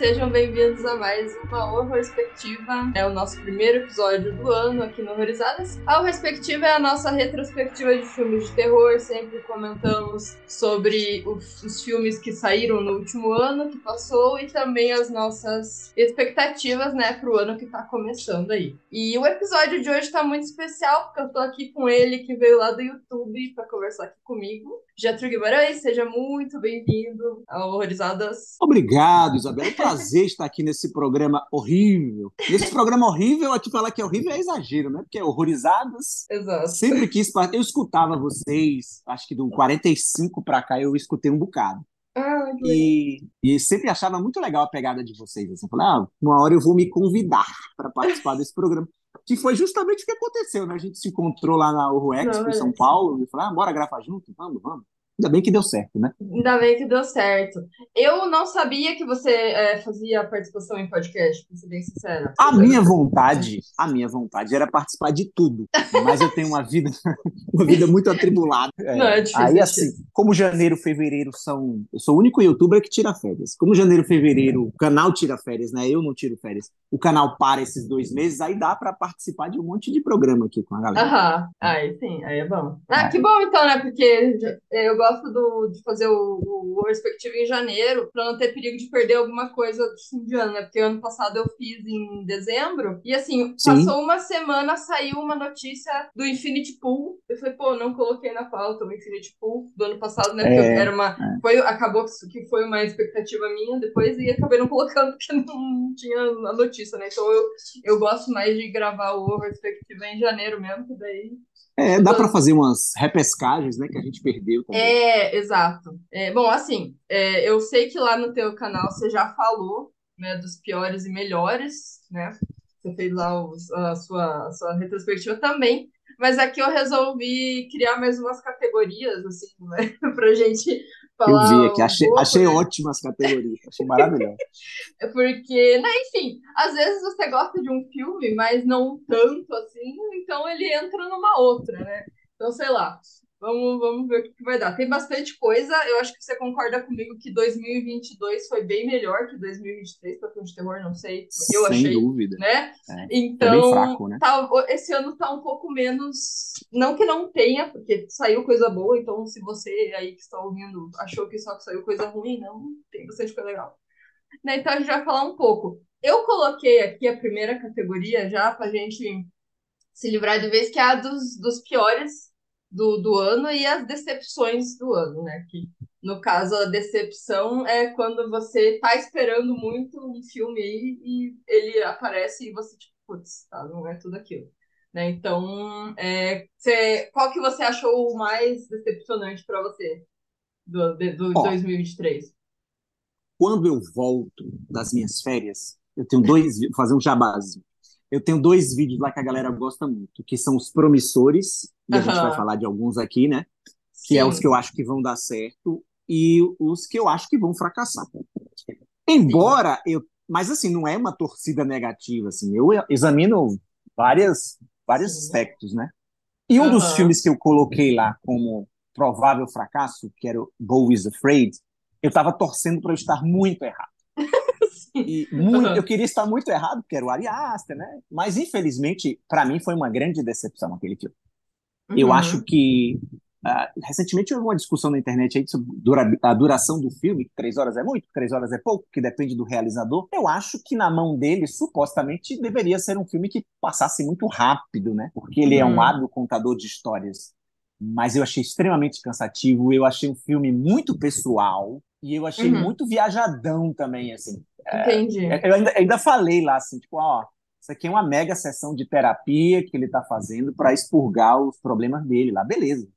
sejam bem-vindos a mais uma Horror Perspectiva. É o nosso primeiro episódio do ano aqui no Horrorizadas. A Perspectiva é a nossa retrospectiva de filmes de terror, sempre comentamos sobre os, filmes que saíram no último ano que passou e também as nossas expectativas, né, pro ano que tá começando aí. E o episódio de hoje tá muito especial porque eu tô aqui com ele que veio lá do YouTube para conversar aqui comigo. Getro Guimarães, seja muito bem-vindo ao Horrorizadas. Obrigado, Isabel. É um prazer estar aqui nesse programa horrível. Nesse programa horrível, a te falar que é horrível é exagero, né? Porque é Horrorizadas. Exato. Sempre quis. Eu escutava vocês, acho que do 45 para cá eu escutei um bocado. Ah, e, e, sempre achava muito legal a pegada de vocês. Assim, falei, ah, uma hora eu vou me convidar para participar desse programa. Que foi justamente o que aconteceu, né? A gente se encontrou lá na Urro Expo, em São Paulo, e falou, ah, bora gravar junto? Vamos, vamos. Ainda bem que deu certo, né? Ainda bem que deu certo. Eu não sabia que você é, fazia participação em podcast, pra ser bem sincera. A minha vontade, a minha vontade era participar de tudo. Mas eu tenho uma vida, uma vida muito atribulada. É. Não, é difícil, Aí, é assim, como janeiro, fevereiro são. Eu sou o único youtuber que tira férias. Como janeiro, fevereiro, o canal tira férias, né? Eu não tiro férias. O canal para esses dois meses, aí dá para participar de um monte de programa aqui com a galera. Aham, aí sim, aí é bom. Ah, é. que bom então, né? Porque eu gosto gosto do, de fazer o, o, respectivo em janeiro, para não ter perigo de perder alguma coisa do fim de ano, né? Porque ano passado eu fiz em dezembro, e assim, Sim. passou uma semana, saiu uma notícia do Infinity Pool. Eu falei, pô, não coloquei na pauta o Infinity Pool do ano passado, né? Porque é, era uma. É. Foi, acabou que foi uma expectativa minha depois, e acabei não colocando porque não tinha a notícia, né? Então eu, eu gosto mais de gravar o Perspectiva em janeiro mesmo, que daí é, dá para fazer umas repescagens, né, que a gente perdeu também. É, exato. É, bom, assim, é, eu sei que lá no teu canal você já falou, né, dos piores e melhores, né? Você fez lá os, a, sua, a sua retrospectiva também. Mas aqui eu resolvi criar mais umas categorias, assim, né, pra gente. Eu vi aqui, achei, pouco, achei né? ótimas categorias, achei maravilhoso. É porque, né, enfim, às vezes você gosta de um filme, mas não tanto assim, então ele entra numa outra, né? Então, sei lá, Vamos, vamos ver o que, que vai dar. Tem bastante coisa. Eu acho que você concorda comigo que 2022 foi bem melhor que 2023 para filme de terror, não sei. Eu Sem achei, dúvida. Né? É. Então, bem fraco, né? Tá, esse ano tá um pouco menos. Não que não tenha, porque saiu coisa boa. Então, se você aí que está ouvindo achou que só saiu coisa ruim, não, tem bastante coisa legal. Né? Então, a gente vai falar um pouco. Eu coloquei aqui a primeira categoria já para gente se livrar de vez, que é a dos, dos piores do, do ano e as decepções do ano, né? Que, no caso, a decepção é quando você tá esperando muito um filme e ele aparece e você, tipo, putz, tá, não é tudo aquilo. Né? Então, é, você, qual que você achou o mais decepcionante para você do, do Ó, 2023? Quando eu volto das minhas férias, eu tenho dois, vou fazer um jabazinho. Eu tenho dois vídeos lá que a galera gosta muito, que são os promissores, e a gente vai falar de alguns aqui, né? Que Sim. é os que eu acho que vão dar certo e os que eu acho que vão fracassar. Embora Sim. eu, mas assim, não é uma torcida negativa, assim. Eu examino várias vários Sim. aspectos, né? E um dos filmes que eu coloquei lá como provável fracasso, que era o Bo is Afraid, eu estava torcendo para eu estar muito errado. E muito, eu queria estar muito errado, porque era o Ari Aster, né? Mas, infelizmente, para mim foi uma grande decepção aquele filme. Uhum. Eu acho que. Uh, recentemente houve uma discussão na internet aí sobre a duração do filme, que três horas é muito, três horas é pouco, que depende do realizador. Eu acho que na mão dele, supostamente, deveria ser um filme que passasse muito rápido, né? Porque ele uhum. é um uhum. hábil contador de histórias. Mas eu achei extremamente cansativo, eu achei um filme muito pessoal, e eu achei uhum. muito viajadão também, assim. Entendi. É, eu ainda, ainda falei lá, assim, tipo, ó, isso aqui é uma mega sessão de terapia que ele está fazendo para expurgar os problemas dele lá. Beleza.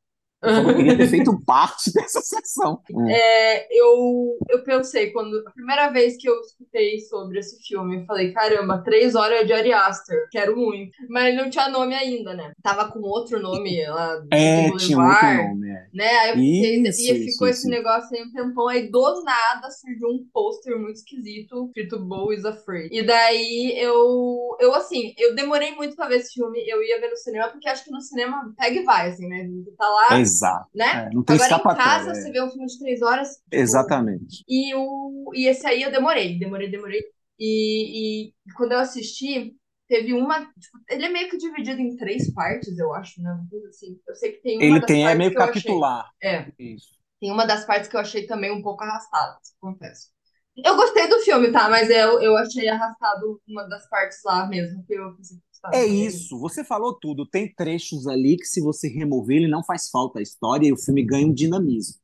Eu queria ter feito parte dessa sessão. É, eu, eu pensei, quando a primeira vez que eu escutei sobre esse filme, eu falei, caramba, três horas de Ari Aster, quero muito. Mas não tinha nome ainda, né? Tava com outro nome lá. É, tinha outro nome. É. Né? Aí eu fiquei, isso, e ficou isso, esse isso. negócio aí um tempão. Aí do nada surgiu um pôster muito esquisito, escrito Bo is Afraid. E daí eu, eu assim, eu demorei muito pra ver esse filme. Eu ia ver no cinema, porque acho que no cinema pega e vai, assim, né? Tá lá. Exato Exato. Né? É, não tem Agora em casa é. você vê um filme de três horas. Exatamente. E, o, e esse aí eu demorei, demorei, demorei. E, e quando eu assisti, teve uma. tipo, ele é meio que dividido em três partes, eu acho, né? Assim. Eu sei que tem uma Ele das tem, é meio achei. capitular. É, Isso. tem uma das partes que eu achei também um pouco arrastada, confesso. Eu gostei do filme, tá? Mas eu, eu achei arrastado uma das partes lá mesmo, que eu pensei. É isso, você falou tudo. Tem trechos ali que, se você remover, ele não faz falta à história e o filme ganha um dinamismo.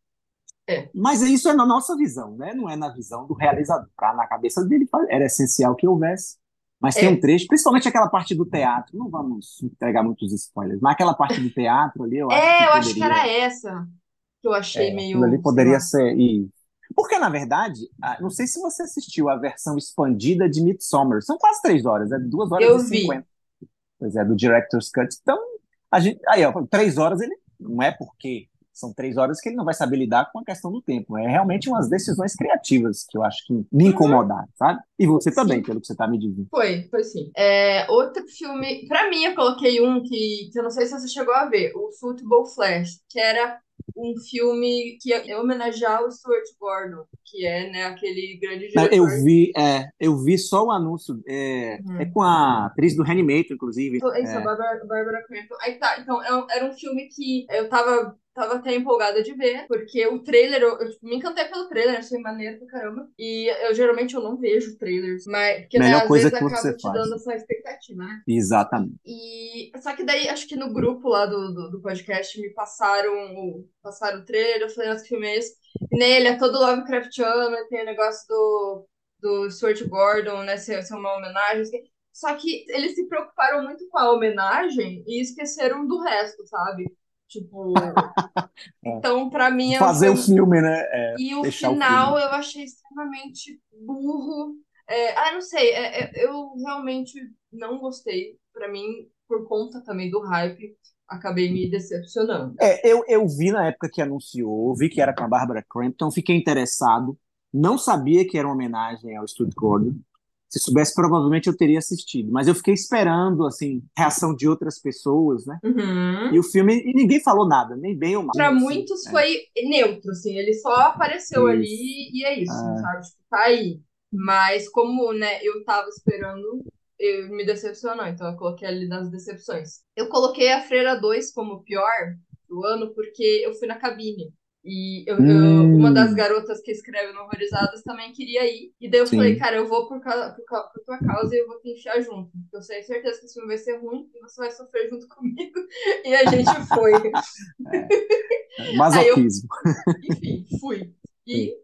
É. Mas isso é na nossa visão, né? Não é na visão do realizador. Pra, na cabeça dele era essencial que houvesse. Mas tem É. um trecho, principalmente aquela parte do teatro. Não vamos entregar muitos spoilers, mas aquela parte do teatro ali, eu acho É, que eu acho que era essa que eu achei é, meio. ali poderia ser. E... Porque, na verdade, não sei se você assistiu a versão expandida de Midsommar. São quase três horas, é duas horas Eu e cinquenta. Pois é, do Director's Cut. Então, a gente. Aí, ó, três horas ele. Não é porque são três horas que ele não vai saber lidar com a questão do tempo. É realmente umas decisões criativas que eu acho que me incomodaram, sabe? E você também, pelo que você tá me dizendo. Foi, foi sim. É, outro filme, pra mim eu coloquei um que, que eu não sei se você chegou a ver, o Football Flash, que era um filme que ia homenagear o Stuart Gordon, que é, né, aquele grande diretor. Eu vi, é, eu vi só o anúncio. É, Uhum. é com a atriz do Reanimator, inclusive. Isso, a É, Bárbara, Bárbara Crampton. Aí tá, então é era um filme que eu tava, tava até empolgada de ver, porque o trailer, eu, eu, tipo, me encantei pelo trailer, achei maneiro pra caramba. E eu geralmente eu não vejo trailers, mas porque né, Melhor às coisa vezes que acaba você te faz. dando essa expectativa, né? exatamente. E só que daí acho que no grupo lá do, do, do podcast me passaram o passaram o trailer, eu falei, nossa, que filme é esse? E nele é todo Lovecraftiano, tem o negócio do, do Stuart Gordon, né? Ser, ser uma homenagem. assim. Só que eles se preocuparam muito com a homenagem e esqueceram do resto, sabe? Tipo. Então, pra mim, é Fazer o filme- filme, né? É, e o o final filme. eu achei extremamente burro. É, ah, não sei, é- é- eu realmente não gostei. Pra mim, por conta também do hype, acabei me decepcionando. É, eu, eu vi na época que anunciou, vi que era com a Barbara Crampton, fiquei interessado. Não sabia que era uma homenagem ao Stuart Gordon. Se soubesse, provavelmente eu teria assistido. Mas eu fiquei esperando, assim, reação de outras pessoas, né? Uhum. E o filme, e ninguém falou nada, nem bem ou mal. Pra assim. muitos É. foi neutro, assim, ele só apareceu Isso. ali e é isso, É. sabe? Tipo, tá aí. Mas como, né, eu tava esperando, eu me decepcionou, então eu coloquei ali nas decepções. Eu coloquei a Freira 2 como pior do ano porque eu fui na cabine. E eu, eu- Hum. uma das garotas que escreve no Horrorizadas também queria ir. E daí eu Sim. falei, cara, eu vou por, causa, por, por tua causa e eu vou te enfiar junto. Porque eu tenho certeza que esse filme vai ser ruim e você vai sofrer junto comigo. E a gente foi. É, Masoquismo. Enfim, fui. E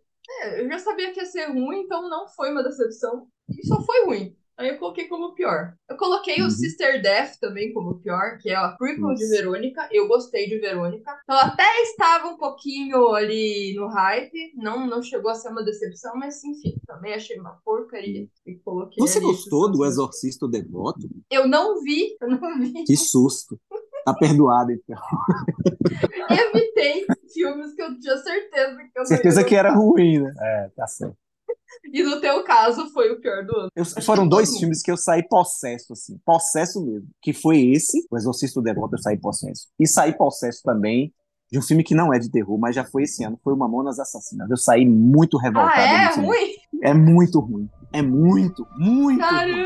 é, eu já sabia que ia ser ruim, então não foi uma decepção. E só foi ruim. Aí eu coloquei como pior. Eu coloquei Uhum. o Sister Death também como pior, que é a prequel de. Verônica. Eu gostei de Verônica. Então até estava um pouquinho ali no hype. Não, não chegou a ser uma decepção, mas enfim, também achei uma porcaria. E coloquei Você gostou do Exorcista Devoto? Eu não vi, eu não vi. Que susto. Tá perdoado, então. Evitei filmes que eu tinha certeza que eu não Certeza ia que era ruim, né? É, tá certo. E no teu caso foi o pior do ano. Eu- foram dois mundo. filmes que eu saí possesso, assim. Possesso mesmo. Que foi esse, O Exorcista do Devoto, eu saí possesso. E saí possesso também de um filme que não é de terror, mas já foi esse ano. Foi o Mamonas Assassinas. Eu saí muito revoltado. Ah, é? Ruim? É muito ruim. É muito, muito ruim.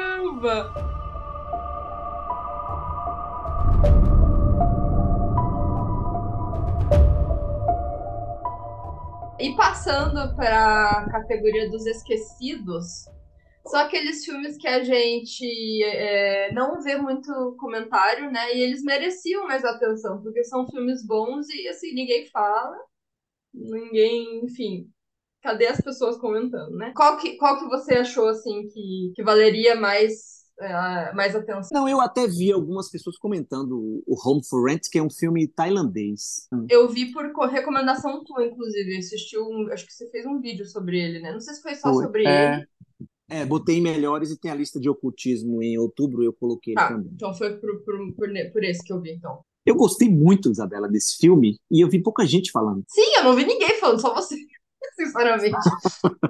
E passando para a categoria dos esquecidos, são aqueles filmes que a gente é, não vê muito comentário, né? E eles mereciam mais atenção, porque são filmes bons e assim, ninguém fala, ninguém, enfim. Cadê as pessoas comentando, né? Qual que, qual que você achou assim que, que valeria mais, é, mais atenção? Não, eu até vi algumas pessoas comentando o Home for Rent, que é um filme tailandês. Eu vi por co- recomendação tua, inclusive. Assistiu um, acho que você fez um vídeo sobre ele, né? Não sei se foi só Foi. sobre É. ele. É, botei em melhores e tem a lista de ocultismo em outubro, eu coloquei ele Tá, também. então foi por, por, por, por esse que eu vi, então. Eu gostei muito, Isabela, desse filme e eu vi pouca gente falando. Sim, eu não vi ninguém falando, só você. Sinceramente.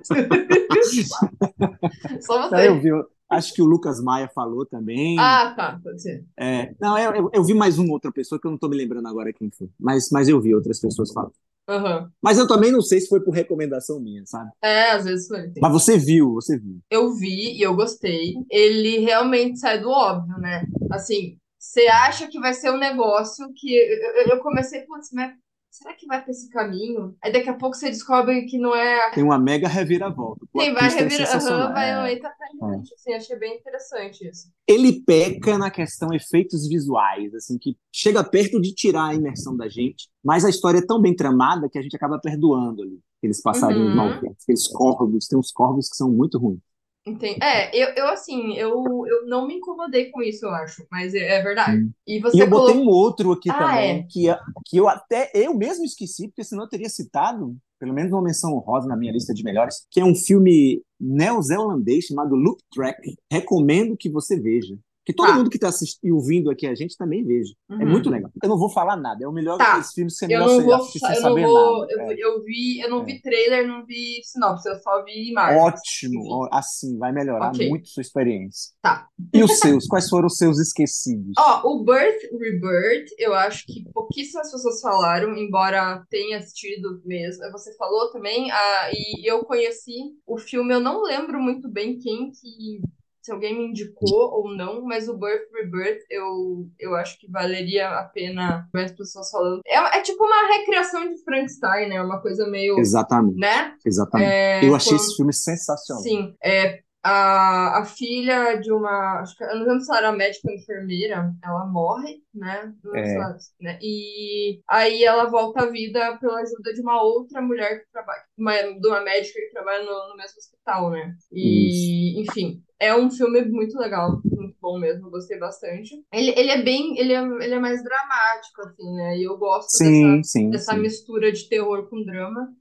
só Não, eu você. vi, Acho que o Lucas Maia falou também. Ah, tá, pode ser. É, não, eu, eu vi mais uma outra pessoa que eu não estou me lembrando agora quem foi. Mas, mas eu vi outras pessoas falando. Uhum. Mas eu também não sei se foi por recomendação minha, sabe? É, às vezes foi. Mas você viu, você viu. Eu vi e eu gostei. Ele realmente sai do óbvio, né? Assim, você acha que vai ser um negócio que. Eu, eu comecei, putz, mas será que vai pra esse caminho? Aí daqui a pouco você descobre que não é. Tem uma mega reviravolta. O Tem, vai é revira, sensacional. aham, vai É. aumentar pra gente. Assim, achei bem interessante isso. Ele peca na questão efeitos visuais, assim, que chega perto de tirar a imersão da gente, mas a história é tão bem tramada que a gente acaba perdoando ali. Aqueles passarinhos Uhum. aqueles corvos, tem uns corvos que são muito ruins. Entendi. É, eu, eu assim, eu, eu não me incomodei com isso, eu acho, mas é, é verdade. Hum. E E você eu botei um outro aqui Ah, também, é. que, que eu até eu mesmo esqueci, porque senão eu teria citado, pelo menos uma menção honrosa na minha lista de melhores, que é um filme neozelandês chamado Loop Track. Recomendo que você veja. Que todo Tá. mundo que está assistindo e ouvindo aqui a gente também veja. É Uhum. muito legal. Eu não vou falar nada, é o melhor Tá. filmes que é Eu não você vou, assistir eu não saber vou, nada. eu, É. eu vi, eu não É. vi trailer, não vi sinopse, eu só vi imagens. Ótimo, Enfim. assim vai melhorar Ok. muito sua experiência. Tá. E os seus? Quais foram os seus esquecidos? Ó, o Birth Rebirth, eu acho que pouquíssimas pessoas falaram, embora tenha assistido mesmo. Você falou também, ah, e eu conheci o filme, eu não lembro muito bem quem que. Se alguém me indicou ou não, mas o Birth Rebirth eu, eu acho que valeria a pena mais pessoas falando. É, é tipo uma recriação de Frankenstein, né? Uma coisa meio. Exatamente, Né? exatamente. É, eu achei quando- esse filme sensacional. Sim, é, a, a filha de uma. Acho que, eu não lembro se ela era médica ou enfermeira, ela morre, né? É. né? E aí ela volta à vida pela ajuda de uma outra mulher que trabalha, uma, de uma médica que trabalha no, no mesmo hospital, né? E, enfim, é um filme muito legal, muito bom mesmo, gostei bastante. Ele, ele é bem. Ele é, ele é mais dramático, assim, né? E eu gosto dessa Sim, sim, dessa sim. mistura de terror com drama.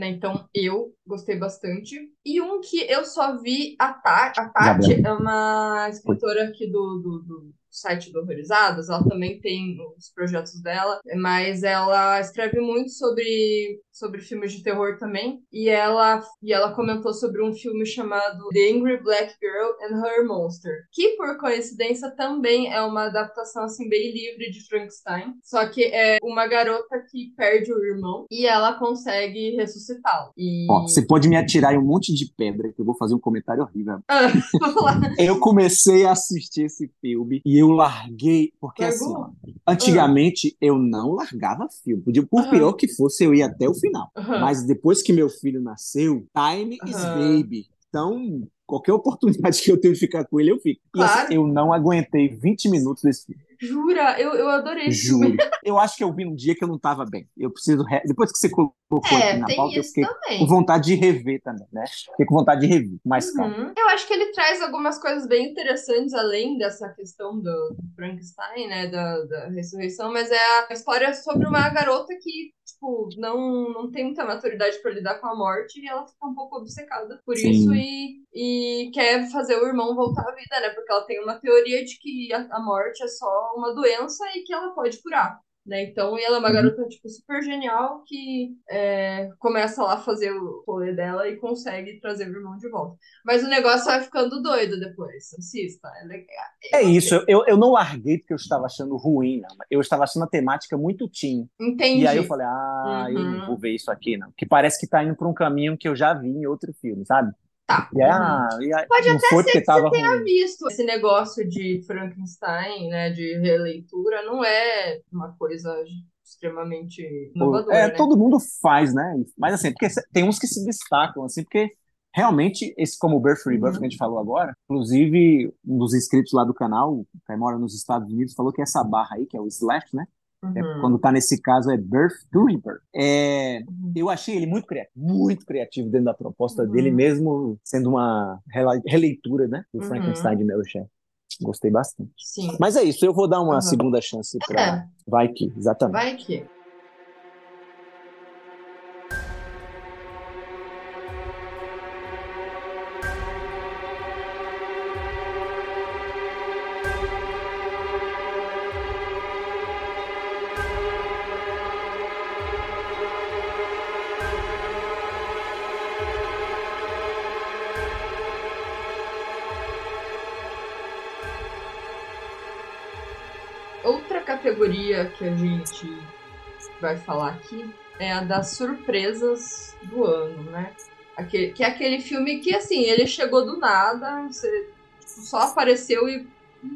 Né? Então, eu gostei bastante. E um que eu só vi a Tati. A Tati é uma escritora aqui do, do, do site do Horrorizadas. Ela também tem os projetos dela, mas ela escreve muito sobre, sobre filmes de terror também. E ela, e ela comentou sobre um filme chamado The Angry Black Girl and Her Monster, que por coincidência também é uma adaptação assim bem livre de Frankenstein. Só que é uma garota que perde o irmão e ela consegue ressuscitá-lo. E Ó, você pode me atirar em um monte de pedra, que eu vou fazer um comentário horrível. Ah. Eu comecei a assistir esse filme e eu larguei, porque Largou? assim, ó, antigamente eu não largava filme. Por Aham. pior que fosse, eu ia até o final. Aham. Mas depois que meu filho nasceu, time is baby. Então, qualquer oportunidade que eu tenho de ficar com ele, eu fico. E assim, Claro. eu não aguentei 20 minutos desse filme. Jura? Eu, eu adorei esse Juro. filme. Eu acho que eu vi um dia que eu não estava bem. Eu preciso. re- Depois que você colocou É, aqui na pauta, eu fiquei com também. vontade de rever também, né? Fiquei com vontade de rever, com mais calma. Uhum. Eu acho que ele traz algumas coisas bem interessantes além dessa questão do, do Frankenstein, né, da, da ressurreição, mas é a história sobre uma garota que, tipo, não, não tem muita maturidade para lidar com a morte e ela fica um pouco obcecada por Sim. isso e, e quer fazer o irmão voltar à vida, né, porque ela tem uma teoria de que a, a morte é só uma doença e que ela pode curar. Né? Então, e ela é uma Uhum. garota, tipo, super genial que é, começa lá a fazer o rolê dela e consegue trazer o irmão de volta. Mas o negócio vai ficando doido depois. Assista, é legal. É isso, eu- eu, eu não larguei porque eu estava achando ruim, não. Eu estava achando a temática muito teen. Entendi. E aí eu falei, ah, eu Uhum. não vou ver isso aqui, não. Que parece que tá indo para um caminho que eu já vi em outro filme, sabe? Tá. E, aí, Uhum. ah, e aí, Pode até ser que você tenha ruim. visto esse negócio de Frankenstein, né, de releitura, não é uma coisa extremamente inovadora, É, né? todo mundo faz, né? Mas assim, porque tem uns que se destacam, assim, porque realmente, esse como o Birth Rebirth Uhum. que a gente falou agora, inclusive, um dos inscritos lá do canal, que mora nos Estados Unidos, falou que essa barra aí, que é o slash, né? É, Uhum. quando tá nesse caso é Birth to Rebirth. É, Uhum. eu achei ele muito criativo, muito criativo dentro da proposta Uhum. dele, mesmo sendo uma releitura, né? Do Uhum. Frankenstein de Mary Shelley. Gostei bastante. Sim. Mas é isso, eu vou dar uma Uhum. segunda chance para É, Vai que, exatamente. vai que. Que a gente vai falar aqui é a das surpresas do ano, né? Aquele, que é aquele filme que, assim, ele chegou do nada, você só apareceu e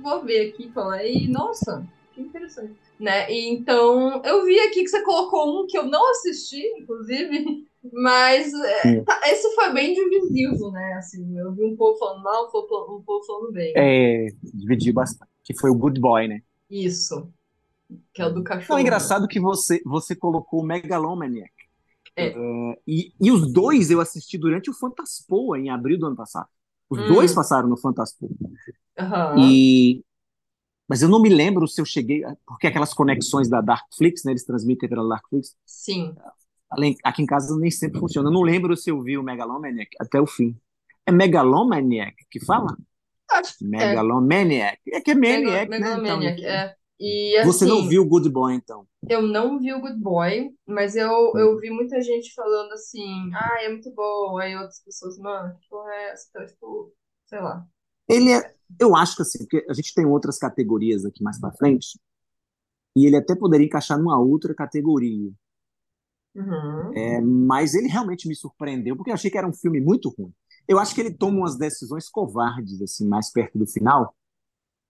vou ver aqui, falar, e nossa, que interessante. Né? E, então, eu vi aqui que você colocou um que eu não assisti, inclusive, mas é, tá, esse foi bem divisivo, né? Assim, eu vi um povo falando mal, um povo falando bem. É, dividi bastante. Que foi o Good Boy, né? Isso. Que é o do cachorro. Então, é engraçado que você, você colocou o Megalomaniac. É. Uh, e, e os dois eu assisti durante o Fantaspoa, em abril do ano passado. Os Hum. dois passaram no Fantaspoa. Aham. E... Mas eu não me lembro se eu cheguei... Porque aquelas conexões da Darkflix, né? Eles transmitem pela Darkflix. Sim. Além, aqui em casa nem sempre funciona. Eu não lembro se eu vi o Megalomaniac até o fim. É Megalomaniac que fala? Acho que é. Megalomaniac. É que é Maniac, né? Megalomaniac, Então, é. E assim, Você não viu o Good Boy, então? eu não vi o Good Boy, mas eu, eu vi muita gente falando assim, ah, é muito bom. Aí outras pessoas, mano, que porra é essa? Então, tipo, sei lá. Ele é, eu acho que assim, porque a gente tem outras categorias aqui mais pra frente, e ele até poderia encaixar numa outra categoria. Uhum. É, mas ele realmente me surpreendeu, porque eu achei que era um filme muito ruim. Eu acho que ele toma umas decisões covardes, assim, mais perto do final,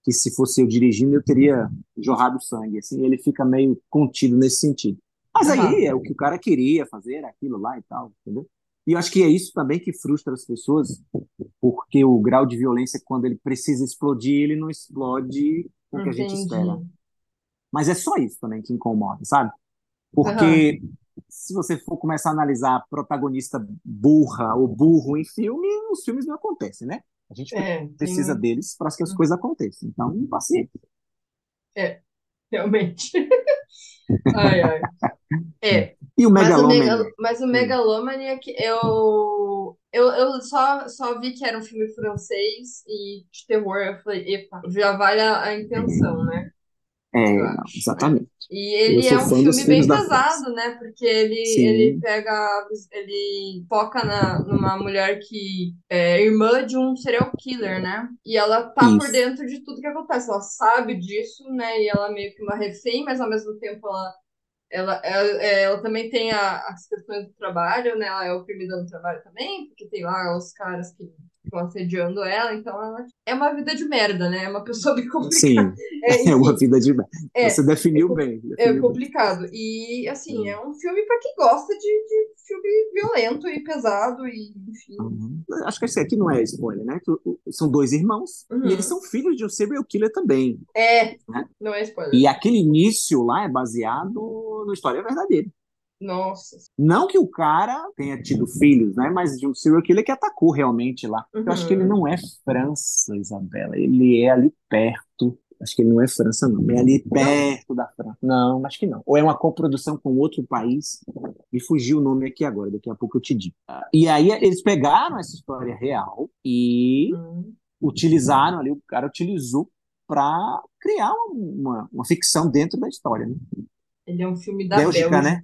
que se fosse eu dirigindo, eu teria jorrado sangue, assim, ele fica meio contido nesse sentido. Mas aí é o que o cara queria fazer, aquilo lá e tal, entendeu? E eu acho que é isso também que frustra as pessoas, porque o grau de violência, quando ele precisa explodir, ele não explode o que a gente Entendi. espera. Mas é só isso também que incomoda, sabe? Porque se você for começar a analisar protagonista burra ou burro em filme, os filmes não acontecem, né? A gente É, precisa tem- deles para que as coisas aconteçam. Então, paciência. realmente. Ai, ai. É, E o mas o, Megalomaniac? Megal- mas o Megalomaniac, eu, eu, eu só, só vi que era um filme francês e de terror. Eu falei, epa, já vale a, a intenção, né? É, exatamente. E ele é um filme bem pesado, né? Porque ele, Sim. ele pega, ele foca na, numa mulher que é irmã de um serial killer, né? E ela tá por Isso. dentro de tudo que acontece. Ela sabe disso, né? E ela é meio que uma refém, mas ao mesmo tempo ela, ela, ela, é, ela também tem a- as questões do trabalho, né? Ela é oprimida no trabalho também, porque tem lá os caras que ficam assediando ela. Então ela é uma vida de merda, né? É uma pessoa bem complicada. Sim, É, é uma enfim. vida de. É, Você definiu bem. é definiu bem. complicado. E, assim, é um filme pra quem gosta de, de filme violento e pesado, e enfim. Uhum. Acho que esse aqui não é spoiler, né? São dois irmãos Uhum. e eles são filhos de um serial killer também. É, Né? não é spoiler. E aquele início lá é baseado na história verdadeira. Nossa. Não que o cara tenha tido filhos, né? Mas de um serial killer que atacou realmente lá. Eu acho que ele Uhum. não é França, Isabela. Ele é ali perto. Acho que ele não é França, não. É ali perto da França. Não, acho que não. Ou é uma coprodução com outro país. Me fugiu o nome aqui agora, daqui a pouco eu te digo. E aí eles pegaram essa história real e Hum. utilizaram ali, o cara utilizou para criar uma, uma ficção dentro da história, né? Ele é um filme da Bélgica, né?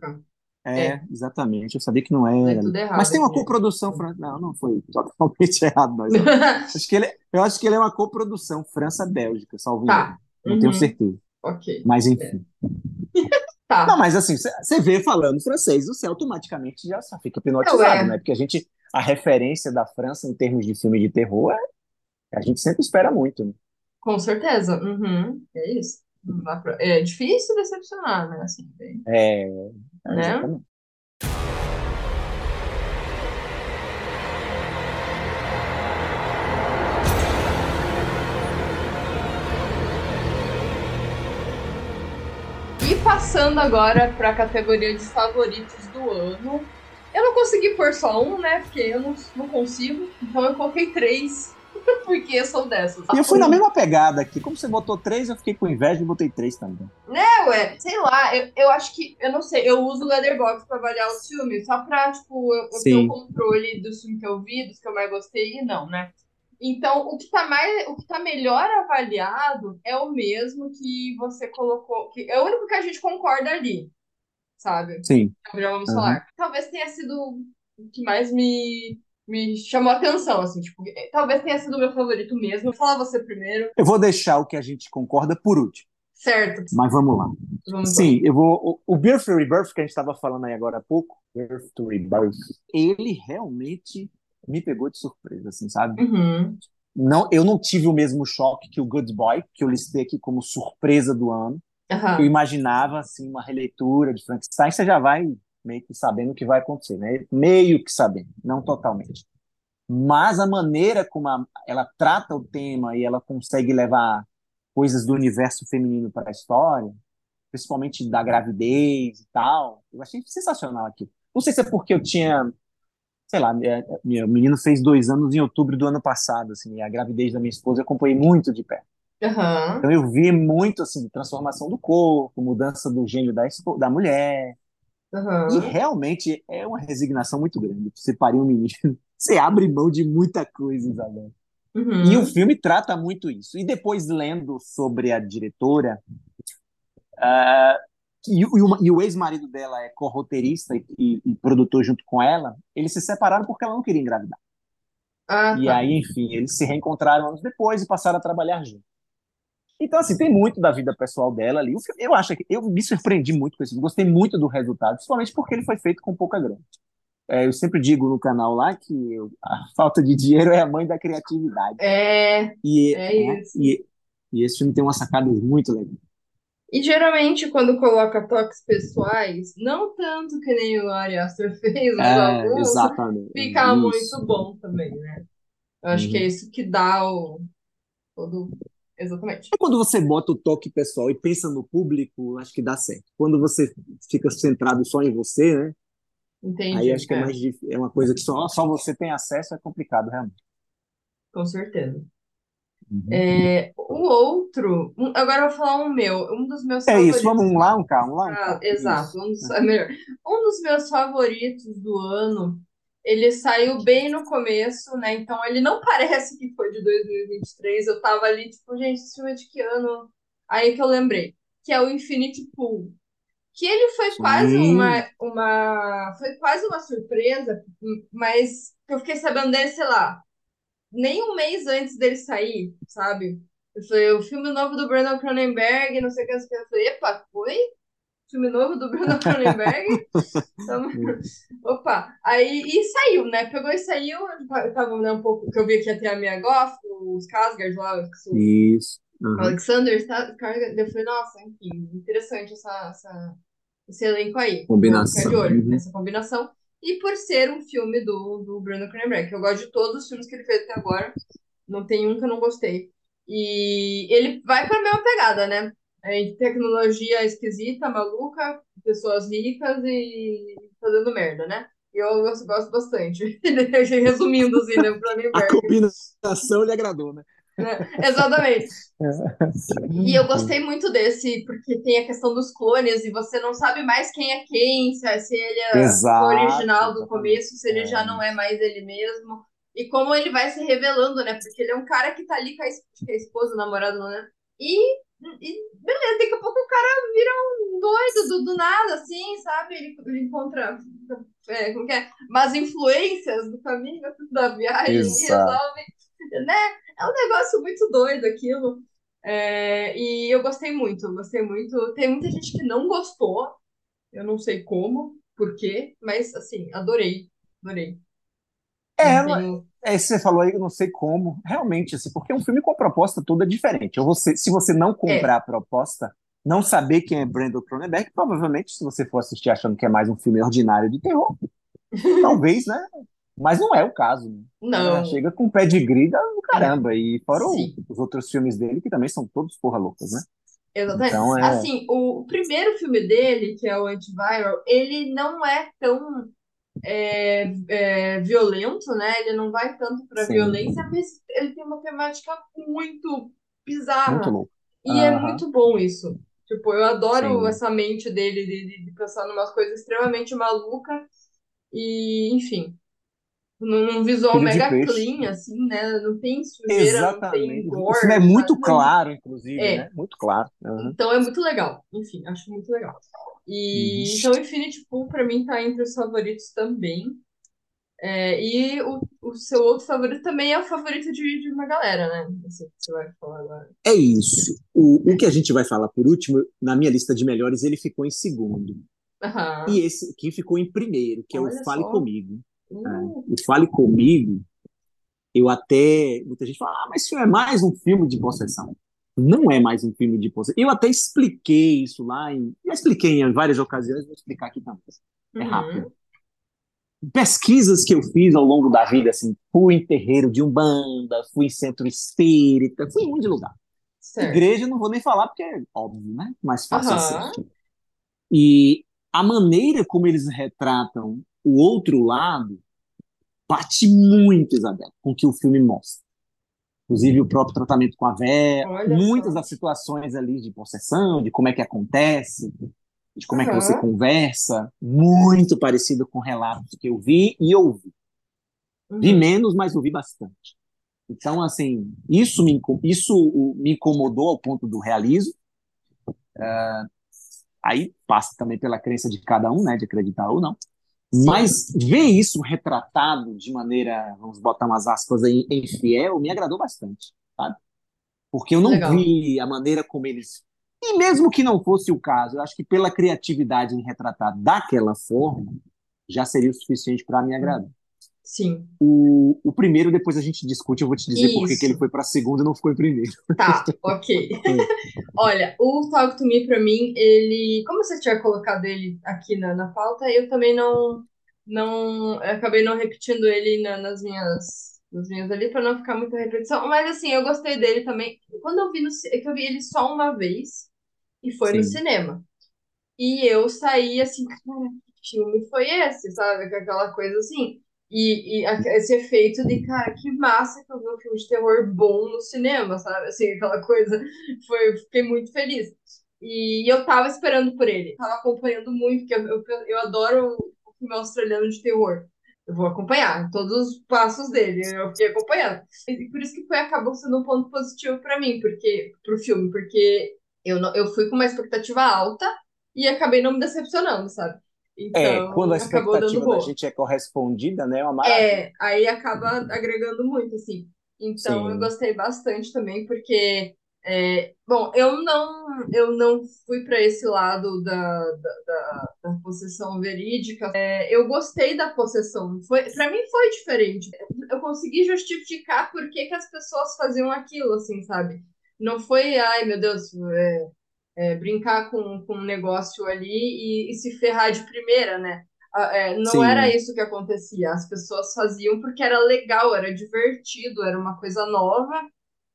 É, É. exatamente. Eu sabia que não era. tudo errado Mas tem uma aqui. coprodução fran- Não, não foi totalmente errado, mas acho que ele, é- eu acho que ele é uma coprodução França-Bélgica, salvo Tá. Não tenho Uhum. certeza. Ok. Mas enfim. Tá. Não, mas assim, você vê falando francês, você automaticamente já fica hipnotizado, Ué. né? Porque a gente, a referência da França em termos de filme de terror, é- a gente sempre espera muito, né? Com certeza. Uhum. É isso. É difícil decepcionar, né? Assim, bem- É, é, Né? E passando agora para a categoria de favoritos do ano. Eu não consegui pôr só um, né? Porque eu não, não consigo. Então eu coloquei três. Porque eu sou dessas. E eu fui na mesma pegada aqui. Como você botou três, eu fiquei com inveja e botei três também. É, ué, sei lá, eu, eu acho que, eu não sei, eu uso o Letterboxd pra avaliar os filmes, só pra, tipo, eu, eu ter o controle dos filmes que eu vi, dos que eu mais gostei e não, né? Então, o que tá mais, o que tá melhor avaliado é o mesmo que você colocou, que é o único que a gente concorda ali, sabe? Sim. Já vamos Uhum. falar. Talvez tenha sido o que mais me, me chamou a atenção, assim, tipo, talvez tenha sido o meu favorito mesmo. Vou falar você primeiro. Eu vou deixar o que a gente concorda por último. Certo. Mas vamos lá. Vamos lá. Sim, eu vou. O, o Birth to Rebirth, que a gente estava falando aí agora há pouco, Birth to Rebirth, ele realmente me pegou de surpresa, assim, sabe? Uhum. Não, eu não tive o mesmo choque que o Good Boy, que eu listei aqui como surpresa do ano. Eu Aham. imaginava, assim, uma releitura de Frankenstein, você já vai meio que sabendo o que vai acontecer, né? Meio que sabendo, não totalmente. Mas a maneira como a- ela trata o tema e ela consegue levar coisas do universo feminino para a história, principalmente da gravidez e tal, eu achei sensacional aqui. Não sei se é porque eu tinha, sei lá, minha, minha menino fez dois anos em outubro do ano passado, assim, a gravidez da minha esposa eu acompanhei muito de perto. Aham. Então eu vi muito, assim, transformação do corpo, mudança do gênio da, da mulher, e Aham. realmente é uma resignação muito grande. Você parir um menino, você abre mão de muita coisa, Isabel. E o Uhum. filme trata muito isso. E depois, lendo sobre a diretora, ah, e, o- e uma- e o ex-marido dela é co-roteirista e, e- e produtor junto com ela, eles se separaram porque ela não queria engravidar. Ah, E tá. aí, enfim, eles se reencontraram anos depois e passaram a trabalhar juntos. Então, assim, tem muito da vida pessoal dela ali. Eu acho que eu me surpreendi muito com esse filme, gostei muito do resultado, principalmente porque ele foi feito com pouca grana. É, eu sempre digo no canal lá que eu- a falta de dinheiro é a mãe da criatividade. É, E, é né, isso. e, e esse filme tem uma sacada muito legal. E geralmente quando coloca toques pessoais, não tanto que nem o Ari Aster fez, É, alguns, exatamente. fica Isso. muito bom também, né? Eu acho que é Uhum. isso que dá o todo. Exatamente. É Quando você bota o toque pessoal e pensa no público, acho que dá certo. Quando você fica centrado só em você, né? Aí Entendi. acho que é É, mais é uma coisa que só, só você tem acesso, é complicado, realmente. com certeza. Uhum. É, o outro, um- agora eu vou falar um meu, um dos meus É isso, favoritos. vamos um lá, um cá, um lá, um Ah, exato, Isso. um dos, é melhor. Um dos meus favoritos do ano, ele saiu bem no começo, né? Então ele não parece que foi de 2023. Eu tava ali, tipo, gente, esse filme é de que ano? Aí que eu lembrei, que é o Infinity Pool. Que ele foi quase Sim, uma, uma, foi quase uma surpresa, mas eu fiquei sabendo dele, sei lá, nem um mês antes dele sair, sabe? Eu falei, o filme novo do Brandon Cronenberg, não sei o que, não sei o que. Eu falei, epa, foi? Filme novo do Brandon Cronenberg? Então, opa, aí e saiu, né? Pegou e saiu. Eu tava né, um pouco, que eu vi que ia ter a Mia Goff, o Skarsgård lá, o isso. Uhum. Alexander Skarsgård. Eu falei, nossa, enfim, interessante essa, essa, esse elenco aí. Ficar de Combinação. olho Uhum. nessa combinação. E por ser um filme do, do Brandon Cronenberg, que eu gosto de todos os filmes que ele fez até agora. Não tem um que eu não gostei. E ele vai pra mesma pegada, né? É, tecnologia esquisita, maluca, pessoas ricas e fazendo merda, né? Eu gosto, bastante. Resumindo, assim, né? A Cronenberg. combinação lhe agradou, né? né? Exatamente. E eu gostei muito desse, porque tem a questão dos clones e você não sabe mais quem é quem, se se ele é o Exato, original do começo, se ele já não é mais ele mesmo. E como ele vai se revelando, né? Porque ele é um cara que tá ali com a, a esposa, o namorado, né? E, e beleza, daqui a pouco o cara vira um doido do, do nada, assim, sabe? Ele, ele encontra, é, como que é? Umas influências do caminho da viagem e Exato. resolve, né? É um negócio muito doido aquilo. É, e eu gostei muito, gostei muito. Tem muita gente que não gostou, eu não sei como, por quê, mas assim, adorei, adorei. É, é isso que você falou aí, eu não sei como. Realmente, assim, porque é um filme com a proposta toda diferente. Ou você, se você não É, comprar a proposta, não saber quem é Brandon Cronenberg, provavelmente, se você for assistir achando que é mais um filme ordinário de terror, talvez, né? Mas não é o caso, né? Não, chega com pedigree da- do é, caramba. E fora sim, os outros filmes dele, que também são todos porra loucas, né? exatamente. Então é. Assim, o primeiro filme dele, que é o Antiviral, ele não é tão é, é, violento, né? Ele não vai tanto pra Sim, violência, mas ele tem uma temática muito muito bizarra. louco. E é muito bom isso. Tipo, eu adoro sim. essa mente dele de, de, pensar em umas coisas extremamente malucas e, enfim, num, visual mega clean, assim, né? Não tem sujeira, não tem Exatamente. O é muito claro, inclusive, é. né? Muito claro. Aham. Então é muito legal. Enfim, acho muito legal. Uhum. E então Infinity Pool pra mim tá entre os favoritos também. É, e o, o seu outro favorito também é o favorito de, de uma galera, né? Você vai falar agora. É isso. O, o que a gente vai falar por último, na minha lista de melhores, ele ficou em segundo. Aham. E esse aqui ficou em primeiro, que é o Olha Fale só. Comigo. Uh, É, o Fale Comigo, eu até. Muita gente fala, ah, mas isso é mais um filme de possessão. Não é mais um filme de possessão. Eu até expliquei isso lá, em, já expliquei em várias ocasiões, vou explicar aqui também. É rápido. uhum, Pesquisas que eu fiz ao longo da vida, assim, fui em terreiro de Umbanda, fui em centro espírita, fui em um monte de lugar. certo. Igreja não vou nem falar, porque é óbvio, né? Mais fácil Aham. acesso. E a maneira como eles retratam o outro lado bate muito, Isabel, com o que o filme mostra. Inclusive o próprio tratamento com a véia, Olha muitas só. das situações ali de possessão, de como é que acontece, de como é que você conversa, muito parecido com relatos que eu vi e ouvi. Vi Uhum. menos, mas ouvi bastante. Então, assim, isso me, isso me incomodou ao ponto do realismo. Aí passa também pela crença de cada um, né, de acreditar ou não. Sim. Mas ver isso retratado de maneira, vamos botar umas aspas aí, em fiel, me agradou bastante, sabe? Porque eu não Legal. vi a maneira como eles. E mesmo que não fosse o caso, eu acho que pela criatividade em retratar daquela forma, já seria o suficiente para me agradar. Sim. O, o primeiro, depois a gente discute, eu vou te dizer por que ele foi para segundo e não ficou em primeiro. Tá, ok. Olha, o Talk to Me, pra mim, ele. Como você tinha colocado ele aqui na, na pauta, eu também não. não acabei não repetindo ele na- nas minhas. Nas minhas ali, pra não ficar muita repetição. Mas assim, eu gostei dele também. Quando eu vi no. É que eu vi ele só uma vez, e foi no Sim. cinema. E eu saí assim, cara, que filme foi esse, sabe? Aquela coisa assim. E, e esse efeito de, cara, que massa que eu vi um filme de terror bom no cinema, sabe? Assim, aquela coisa. Foi, fiquei muito feliz. E eu tava esperando por ele, tava acompanhando muito, porque eu, eu, eu adoro o filme australiano de terror. Eu vou acompanhar todos os passos dele, eu fiquei acompanhando. E por isso que foi, acabou sendo um ponto positivo pra mim, porque, pro filme, porque eu, eu fui com uma expectativa alta e acabei não me decepcionando, sabe? É, quando a Então, acabou dando expectativa da gente é correspondida, né? É uma maravilha. É, aí acaba agregando muito, assim. Então eu Sim. gostei bastante também, porque, é, bom, eu não, eu não fui para esse lado da, da, da, da possessão verídica. É, eu gostei da possessão. Foi, para mim foi diferente. Eu consegui justificar por que que as pessoas faziam aquilo, assim, sabe? Não foi, ai meu Deus, é, é, brincar com, com um negócio ali e, e se ferrar de primeira, né? Ah, é, não era Sim. isso que acontecia. As pessoas faziam porque era legal, era divertido, era uma coisa nova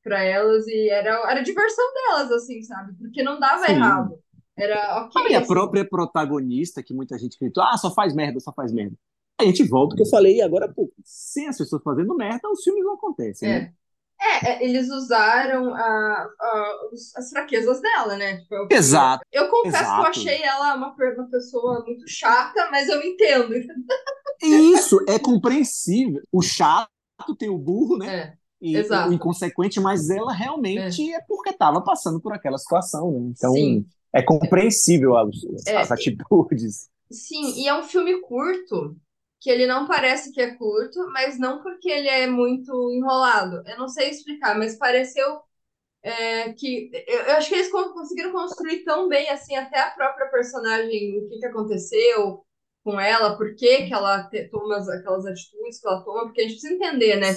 para elas e era, era diversão delas, assim, sabe? Porque não dava Sim. errado. Era ok, e a assim. própria protagonista, que muita gente gritou, ah, só faz merda, só faz merda. A gente volta que eu falei agora pouco. Sem as pessoas fazendo merda, os filmes não acontecem, né? É. É, é, eles usaram a, a- as fraquezas dela, né? Tipo, eu, Exato, eu confesso que eu exato. achei ela uma, uma pessoa muito chata, mas eu entendo. Isso é compreensível. O chato tem o burro, né? É, E o exato. inconsequente, mas ela É. realmente é porque estava passando por aquela situação, né? Então Sim. é compreensível as, É, as atitudes. Sim, e é um filme curto, que ele não parece que é curto, mas não porque ele é muito enrolado. Eu não sei explicar, mas pareceu é, que. Eu, eu acho que eles con- conseguiram construir tão bem, assim, até a própria personagem, o que que aconteceu com ela, por que que ela te- toma as- aquelas atitudes que ela toma, porque a gente precisa entender, né?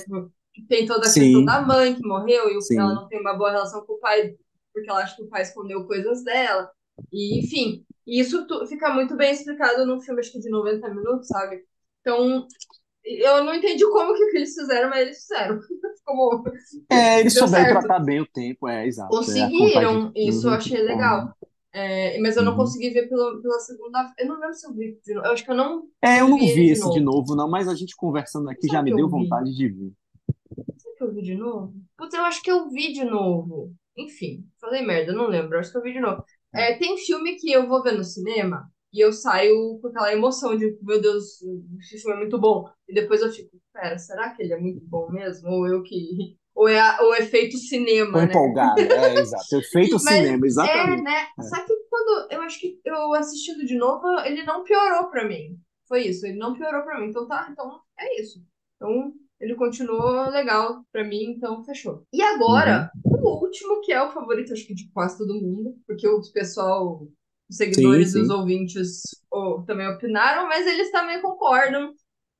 Que tem toda a questão Sim, da mãe que morreu e ela não tem uma boa relação com o pai, porque ela acha que o pai escondeu coisas dela. E, enfim, isso fica muito bem explicado num filme, acho que de 90 minutos, sabe? Então, eu não entendi como que eles fizeram, mas eles fizeram. Como É, eles souberam certo. tratar bem o tempo, é, exato. É. Conseguiram, isso eu achei legal. É, mas eu não uhum. consegui ver pela, pela segunda. Eu não lembro se eu vi de novo. Eu acho que eu não, É, eu não vi esse de novo. novo, não, mas a gente conversando aqui já me deu eu vi? vontade de ver. Será que eu vi de novo? Putz, eu acho que eu vi de novo. Enfim, falei merda, eu não lembro. Acho que eu vi de novo. É, tem filme que eu vou ver no cinema e eu saio com aquela emoção de, meu Deus, esse filme é muito bom. E depois eu fico, pera, será que ele é muito bom mesmo? Ou eu que. Ou é a- o efeito Tô cinema, né? empolgado, é, exato. Efeito Mas cinema, é, exatamente. né? É. Só que quando eu acho que eu assistindo de novo, ele não piorou pra mim. foi isso. Ele não piorou pra mim. Então tá, então é isso. Então ele continuou legal pra mim, então fechou. E agora, uhum. o último, que é o favorito, acho que de quase todo mundo, porque o pessoal, os seguidores sim, sim. os ouvintes oh, também opinaram, mas eles também concordam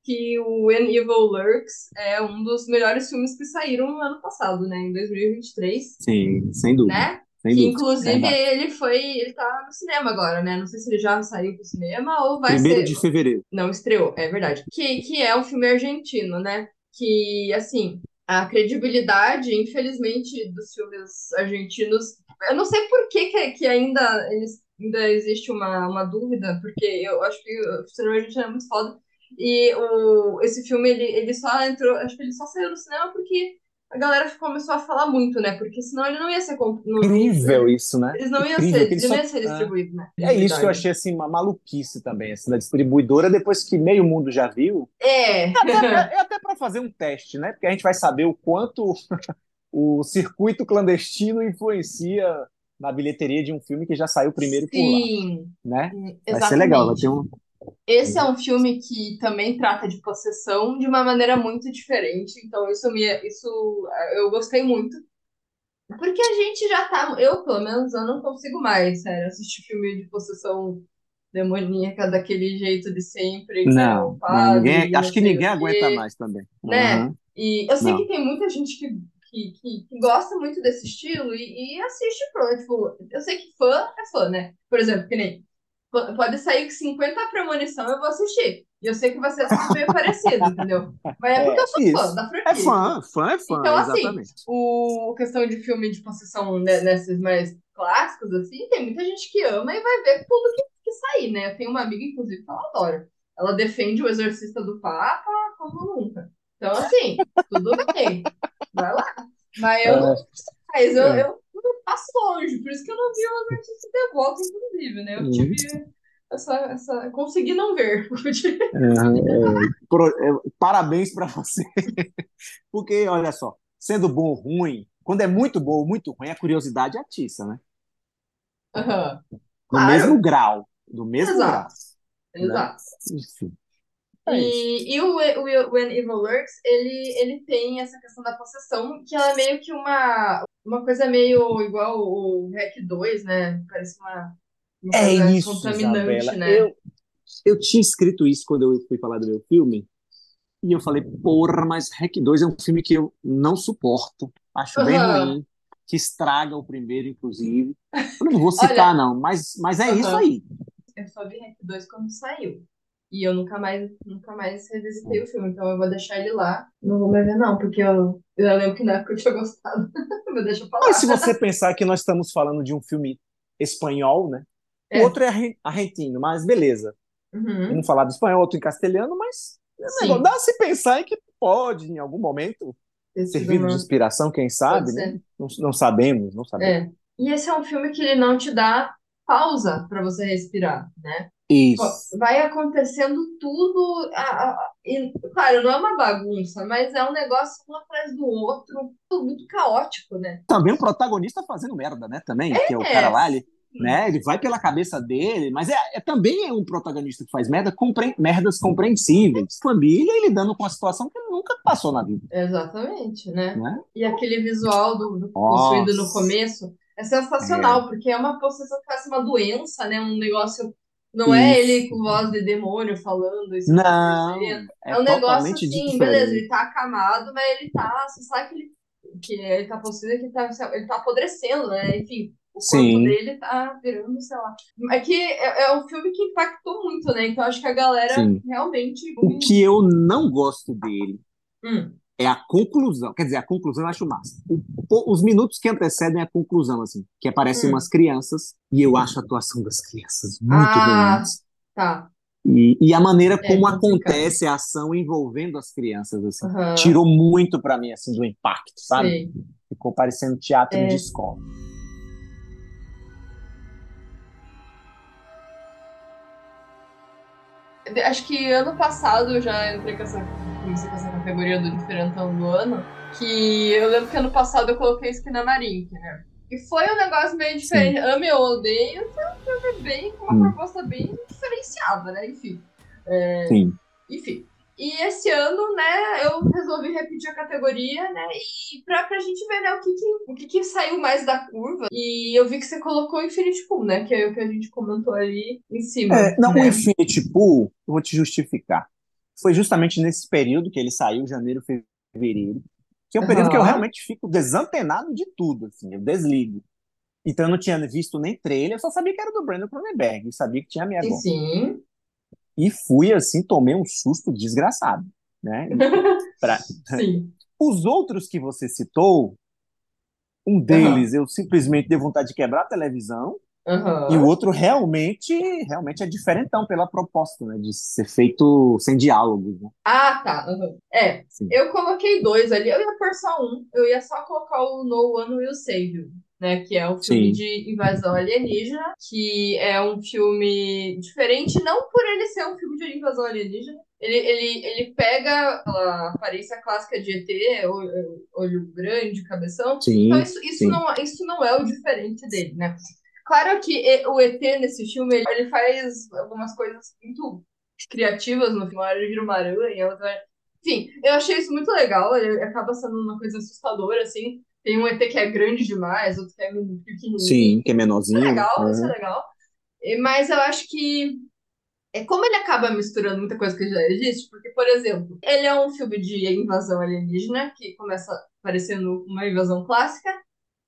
que o When Evil Lurks é um dos melhores filmes que saíram no ano passado, né? Em 2023. Sim, sem dúvida. Né? Sem que, inclusive, é ele foi. Ele tá no cinema agora, né? Não sei se ele já saiu pro cinema ou vai Primeiro ser. de fevereiro. Não, estreou, é verdade. Que, que é um filme argentino, né? Que, assim, a credibilidade, infelizmente, dos filmes argentinos. Eu não sei por que, que, que ainda, eles, ainda existe uma, uma dúvida, porque eu acho que o cinema argentino é muito foda. E o, esse filme, ele, ele só entrou, acho que ele só saiu no cinema porque a galera começou a falar muito, né? Porque senão ele não ia ser. Incrível isso, né? Eles não iam Incrível, ser, não ia ser distribuído, né? É isso que eu achei assim, uma maluquice também, assim, da distribuidora, depois que meio mundo já viu. É. É até, é até para fazer um teste, né? Porque a gente vai saber o quanto o circuito clandestino influencia na bilheteria de um filme que já saiu primeiro Sim, por lá. Né? Exatamente. Vai ser legal, vai ter um. Esse é um filme que também trata de possessão de uma maneira muito diferente, então isso me, isso eu gostei muito. Porque a gente já tá, eu pelo menos eu não consigo mais, sério, assistir filme de possessão demoníaca daquele jeito de sempre. Não, não ninguém, acho que ninguém aguenta mais também. Né? Uhum. E eu sei não. que tem muita gente que, que, que, que, gosta muito desse estilo e, e assiste pro, tipo, eu sei que fã é fã, né? Por exemplo, que nem Pode sair com 50 premonição, eu vou assistir. E eu sei que você assiste meio parecido, entendeu? Mas é porque é, eu sou fã da franquia. É fã, fã é fã, então, assim, exatamente. Assim, o questão de filme de possessão né, nesses mais clássicos, assim, tem muita gente que ama e vai ver tudo que, que sair, né? Eu tenho uma amiga, inclusive, que ela adora. Ela defende o Exorcista do Papa como nunca. Então, assim, tudo bem. Vai lá. Mas eu não. É. Mas eu, é. eu passo longe, por isso que eu não vi o Exorcista Devoto, inclusive, né? Eu uhum. tive essa, essa. Consegui não ver. É, é, parabéns para você. Porque, olha só, sendo bom ou ruim, quando é muito bom ou muito ruim, a curiosidade atiça, né? Uhum. No claro. mesmo grau. Do mesmo Exato. grau. Né? Exato. Né? Enfim. É e, e o, o When Evil Lurks, ele, ele tem essa questão da possessão, que ela é meio que uma, uma coisa meio igual o Hack 2, né? Parece uma, uma é coisa isso, contaminante, Isabela. né? Eu, eu tinha escrito isso quando eu fui falar do meu filme, e eu falei, porra, mas Hack 2 é um filme que eu não suporto. Acho uhum. bem ruim, que estraga o primeiro, inclusive. Eu não vou citar, Olha, não, mas, mas é uhum. isso aí. Eu só vi Hack 2 quando saiu. E eu nunca mais, nunca mais revisitei o filme, então eu vou deixar ele lá. Não vou mais ver, não, porque eu, eu lembro que na época eu tinha gostado. vou deixar pra lá. Mas se você pensar que nós estamos falando de um filme espanhol, né? É. O outro é argentino, mas beleza. Uhum. Vamos falar do espanhol, outro em castelhano, mas dá se pensar que pode, em algum momento, esse servir de inspiração, quem sabe, né? Não, não, sabemos, não sabemos. É. E esse é um filme que ele não te dá pausa para você respirar, né? Isso. Vai acontecendo tudo. A, a, e, claro, não é uma bagunça, mas é um negócio um atrás do outro, muito caótico, né? Também o protagonista fazendo merda, né? Também, é, que é o cara lá, ele, né? Ele vai pela cabeça dele, mas é, é também é um protagonista que faz merda, compre, merdas compreensíveis. Família e lidando com uma situação que ele nunca passou na vida. Exatamente, né? né? E aquele visual do, do possuído no começo é sensacional, é. porque é uma possessão que parece uma doença, né? Um negócio não é ele com voz de demônio falando isso. Não. É, é um negócio assim, diferente. beleza, ele tá acamado, mas ele tá. Você sabe que ele, que ele tá possuído, que ele tá, ele tá apodrecendo, né? Enfim, o corpo Sim. dele tá virando, sei lá. É que é, é um filme que impactou muito, né? Então acho que a galera Sim. realmente. O que eu não gosto dele hum é a conclusão. Quer dizer, a conclusão eu acho massa. O, os minutos que antecedem a conclusão, assim, que aparecem hum. umas crianças, e eu acho a atuação das crianças muito ah, ruins. Tá. E, e, a maneira é, como acontece a ação envolvendo as crianças, assim, uhum. tirou muito para mim, assim, do impacto, sabe? Sim. Ficou parecendo teatro é. de escola. Acho que ano passado eu já entrei com essa comecei com essa categoria do diferentão do ano, que eu lembro que ano passado eu coloquei Esquina Marink, né? E foi um negócio meio diferente. Sim. Ame ou odeio, foi um filme bem, com uma hum. proposta bem diferenciada, né? Enfim. É, Sim. enfim. E esse ano, né, eu resolvi repetir a categoria, né, e pra, pra gente ver, né, o que que, o que que saiu mais da curva. E eu vi que você colocou Infinity Pool, né, que é o que a gente comentou ali em cima. É, não, né? o Infinity Pool, eu vou te justificar. Foi justamente nesse período que ele saiu, janeiro, fevereiro, que é um período que eu realmente fico desantenado de tudo, assim, eu desligo. Então eu não tinha visto nem trailer, eu só sabia que era do Brandon Cronenberg, e sabia que tinha Mia Sim, Goth. sim. E fui assim, tomei um susto desgraçado, né? Pra- Sim. Os outros que você citou, um deles eu simplesmente dei vontade de quebrar a televisão, e o outro realmente, realmente é diferentão pela proposta, né? De ser feito sem diálogos, né? Ah, tá. aham. É, Assim, eu coloquei dois ali. Eu ia pôr só um. Eu ia só colocar o No One Will Save You, né? Que é um filme sim, de invasão alienígena, que é um filme diferente, não por ele ser um filme de invasão alienígena. Ele, ele, ele pega aquela aparência clássica de ET, olho, olho grande, cabeção. Então, sim, isso, isso, sim, não, isso não é o diferente dele, né? Claro que o ET nesse filme, ele, ele faz algumas coisas muito criativas no final, ele vira uma aranha, outra... Enfim, eu achei isso muito legal, ele acaba sendo uma coisa assustadora, assim. Tem um ET que é grande demais, outro que é pequenininho. sim, que é Isso é menorzinho. legal, isso é legal. Mas eu acho que é como ele acaba misturando muita coisa que já existe, porque, por exemplo, ele é um filme de invasão alienígena, que começa parecendo uma invasão clássica,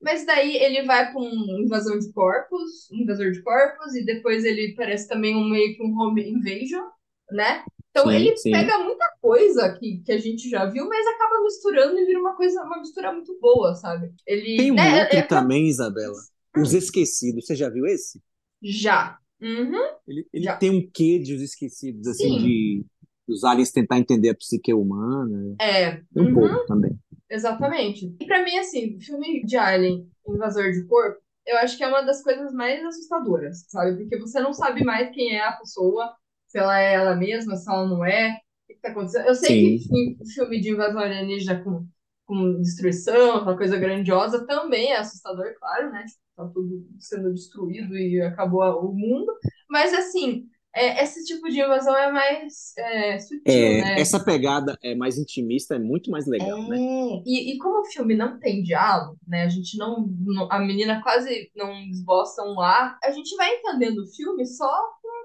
mas daí ele vai para um invasão de corpos, um invasor de corpos, e depois ele parece também um meio que um home invasion, né? Então Sim, ele sim. pega muita coisa que, que a gente já viu, mas acaba misturando e vira uma coisa, uma mistura muito boa, sabe? Ele, Tem um né, é, outro é também, Isabela, Os Esquecidos. Você já viu esse? já. Uhum, Ele, ele já. tem um quê de Os Esquecidos, assim, Sim. de os aliens tentar entender a psique humana. É. Um Uhum. pouco também. Exatamente. E pra mim, assim, filme de Alien, Invasor de Corpo, eu acho que é uma das coisas mais assustadoras, sabe? Porque você não sabe mais quem é a pessoa, se ela é ela mesma, se ela não é, o que que tá acontecendo. Eu sei que Sim, fi- filme de invasão alienígena com, com destruição, uma coisa grandiosa, também é assustador, claro, né? Tipo, tá tudo sendo destruído e acabou o mundo. Mas, assim, é, esse tipo de invasão é mais é, sutil, é, né? essa pegada é mais intimista, é muito mais legal, né? É, e, e como o filme não tem diálogo, né? A gente não, não- a menina quase não esboça um ar, a gente vai entendendo o filme só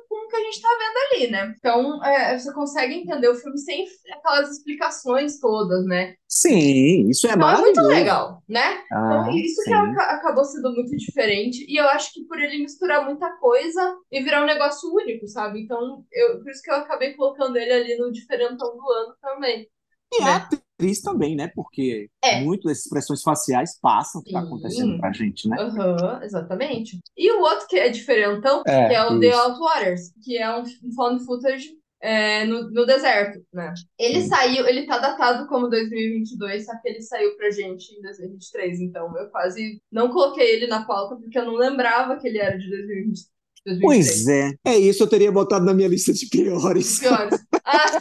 com, o que a gente tá vendo ali, né? Então, é, você consegue entender o filme sem aquelas explicações todas, né? Sim, isso é Então é muito maravilhoso. legal, né? Então, Ah, isso que sim. aca- acabou sendo muito diferente. E eu acho que por ele misturar muita coisa e virar um negócio único, sabe? Então, eu, por isso que eu acabei colocando ele ali no diferentão do ano também, E a né? Atriz também, né? Porque É, muito dessas expressões faciais passam que está acontecendo pra gente, né? Aham, exatamente. E o outro que é diferentão, que É, é o The isso. Outwaters, que é um um found footage é, no, no deserto, né? Ele Sim. saiu, ele tá datado como 2022, só que ele saiu pra gente em 2023, então eu quase não coloquei ele na pauta porque eu não lembrava que ele era de 2020, 2023. Pois é, é isso, eu teria botado na minha lista de piores. piores. Ah!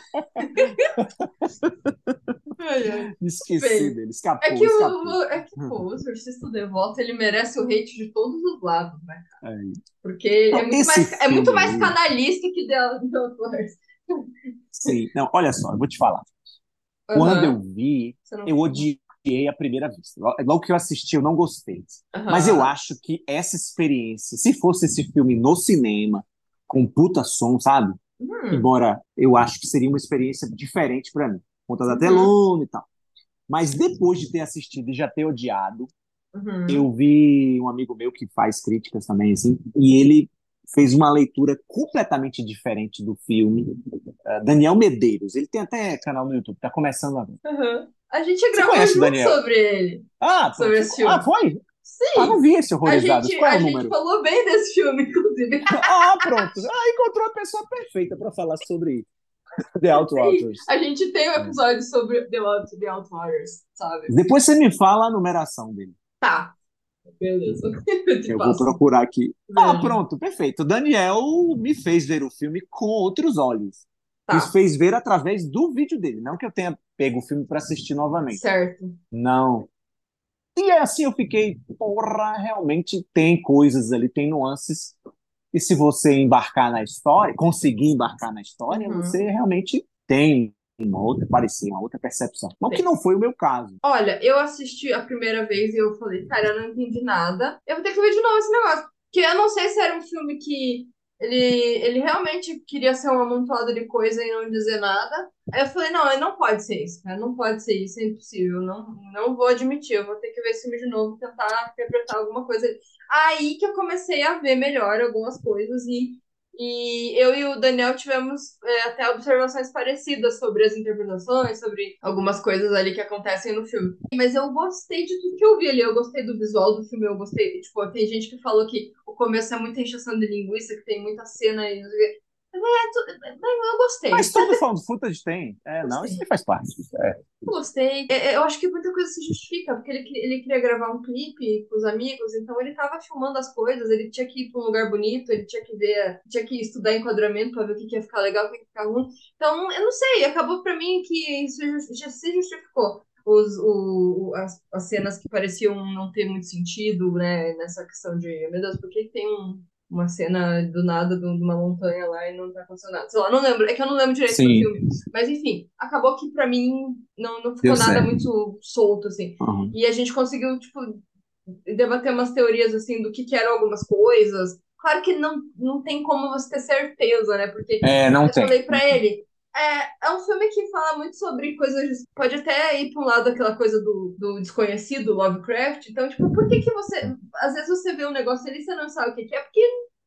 Esqueci Bem, dele, é escapou, que escapou. o, é que, pô, o Exorcista Devoto, ele merece o hate de todos os lados, né? É. Porque ele é Não, muito esse mais, é muito mais canalista que The The Outwaters. sim. Não, olha só, eu vou te falar. Quando eu vi, eu odiei à primeira vista. Lo- Logo que eu assisti, eu não gostei. Mas eu acho que essa experiência, se fosse esse filme no cinema, com puta som, sabe? Hum. Embora eu acho que seria uma experiência diferente pra mim, por conta da Uhum. telona e tal. Mas depois de ter assistido e já ter odiado, Uhum. eu vi um amigo meu que faz críticas também, assim, e ele fez uma leitura completamente diferente do filme. Uh, Daniel Medeiros, ele tem até canal no YouTube, tá começando agora. Uhum. A gente gravou junto Daniel? sobre ele, Ah, sobre esse Ah, filme. Foi? Ah, Sim, não vi esse a Horrorizados. gente, Qual é a o gente número? falou bem desse filme, inclusive. Ah, pronto. Ah, encontrou a pessoa perfeita para falar sobre The Sim, Outwaters. a gente tem um episódio sobre The, Out, The Outwaters, sabe? Depois você me fala a numeração dele. Tá, beleza. Eu te Eu vou procurar aqui. Ah, pronto, perfeito. O Daniel me fez ver o filme com outros olhos. Me Tá, fez ver através do vídeo dele. Não que eu tenha pego o filme para assistir novamente. certo. Não. E assim eu fiquei, porra, realmente tem coisas ali, tem nuances E se você embarcar na história, conseguir embarcar na história, Uhum. você realmente tem uma outra parecia, uma outra percepção. Não que não foi o meu caso. Olha, eu assisti a primeira vez e eu falei, cara, eu não entendi nada. Eu vou ter que ver de novo esse negócio. Porque eu não sei se era um filme que ele, ele realmente queria ser uma amontoada de coisa e não dizer nada. Aí eu falei, não, não pode ser isso, cara. Não pode ser isso, é impossível. Não, não vou admitir. Eu vou ter que ver esse filme de novo, tentar interpretar alguma coisa. Aí que eu comecei a ver melhor algumas coisas e e eu e o Daniel tivemos é, até observações parecidas sobre as interpretações, sobre algumas coisas ali que acontecem no filme. Mas eu gostei de tudo que eu vi ali. Eu gostei do visual do filme, eu gostei. Tipo, tem gente que falou que o começo é muita encheção de linguiça, que tem muita cena e é eu gostei. Mas todo found footage tem. É, não, isso faz parte. É. Gostei. É, é, Eu acho que muita coisa se justifica, porque ele, ele queria gravar um clipe com os amigos, então ele tava filmando as coisas, ele tinha que ir pra um lugar bonito, ele tinha que ver, tinha que estudar enquadramento pra ver o que, que ia ficar legal, o que, ia ficar ruim. Então, eu não sei, acabou pra mim que isso já se justificou. Os, o, as, as cenas que pareciam não ter muito sentido, né, nessa questão de, meu Deus, por que tem um- uma cena do nada de uma montanha lá e não tá acontecendo nada? Sei lá, não lembro, é que eu não lembro direito do Sim. filme. Mas enfim, acabou que pra mim não, não ficou Deu nada certo. muito solto, assim. Uhum. E a gente conseguiu, tipo, debater umas teorias, assim, do que, que eram algumas coisas. Claro que não, não tem como você ter certeza, né? Porque É, não eu tem. falei pra ele, é, é um filme que fala muito sobre coisas. Pode até ir pra um lado aquela coisa do, do desconhecido, Lovecraft. Então, tipo, por que que você. Às vezes você vê um negócio ali e você não sabe o que que é, porque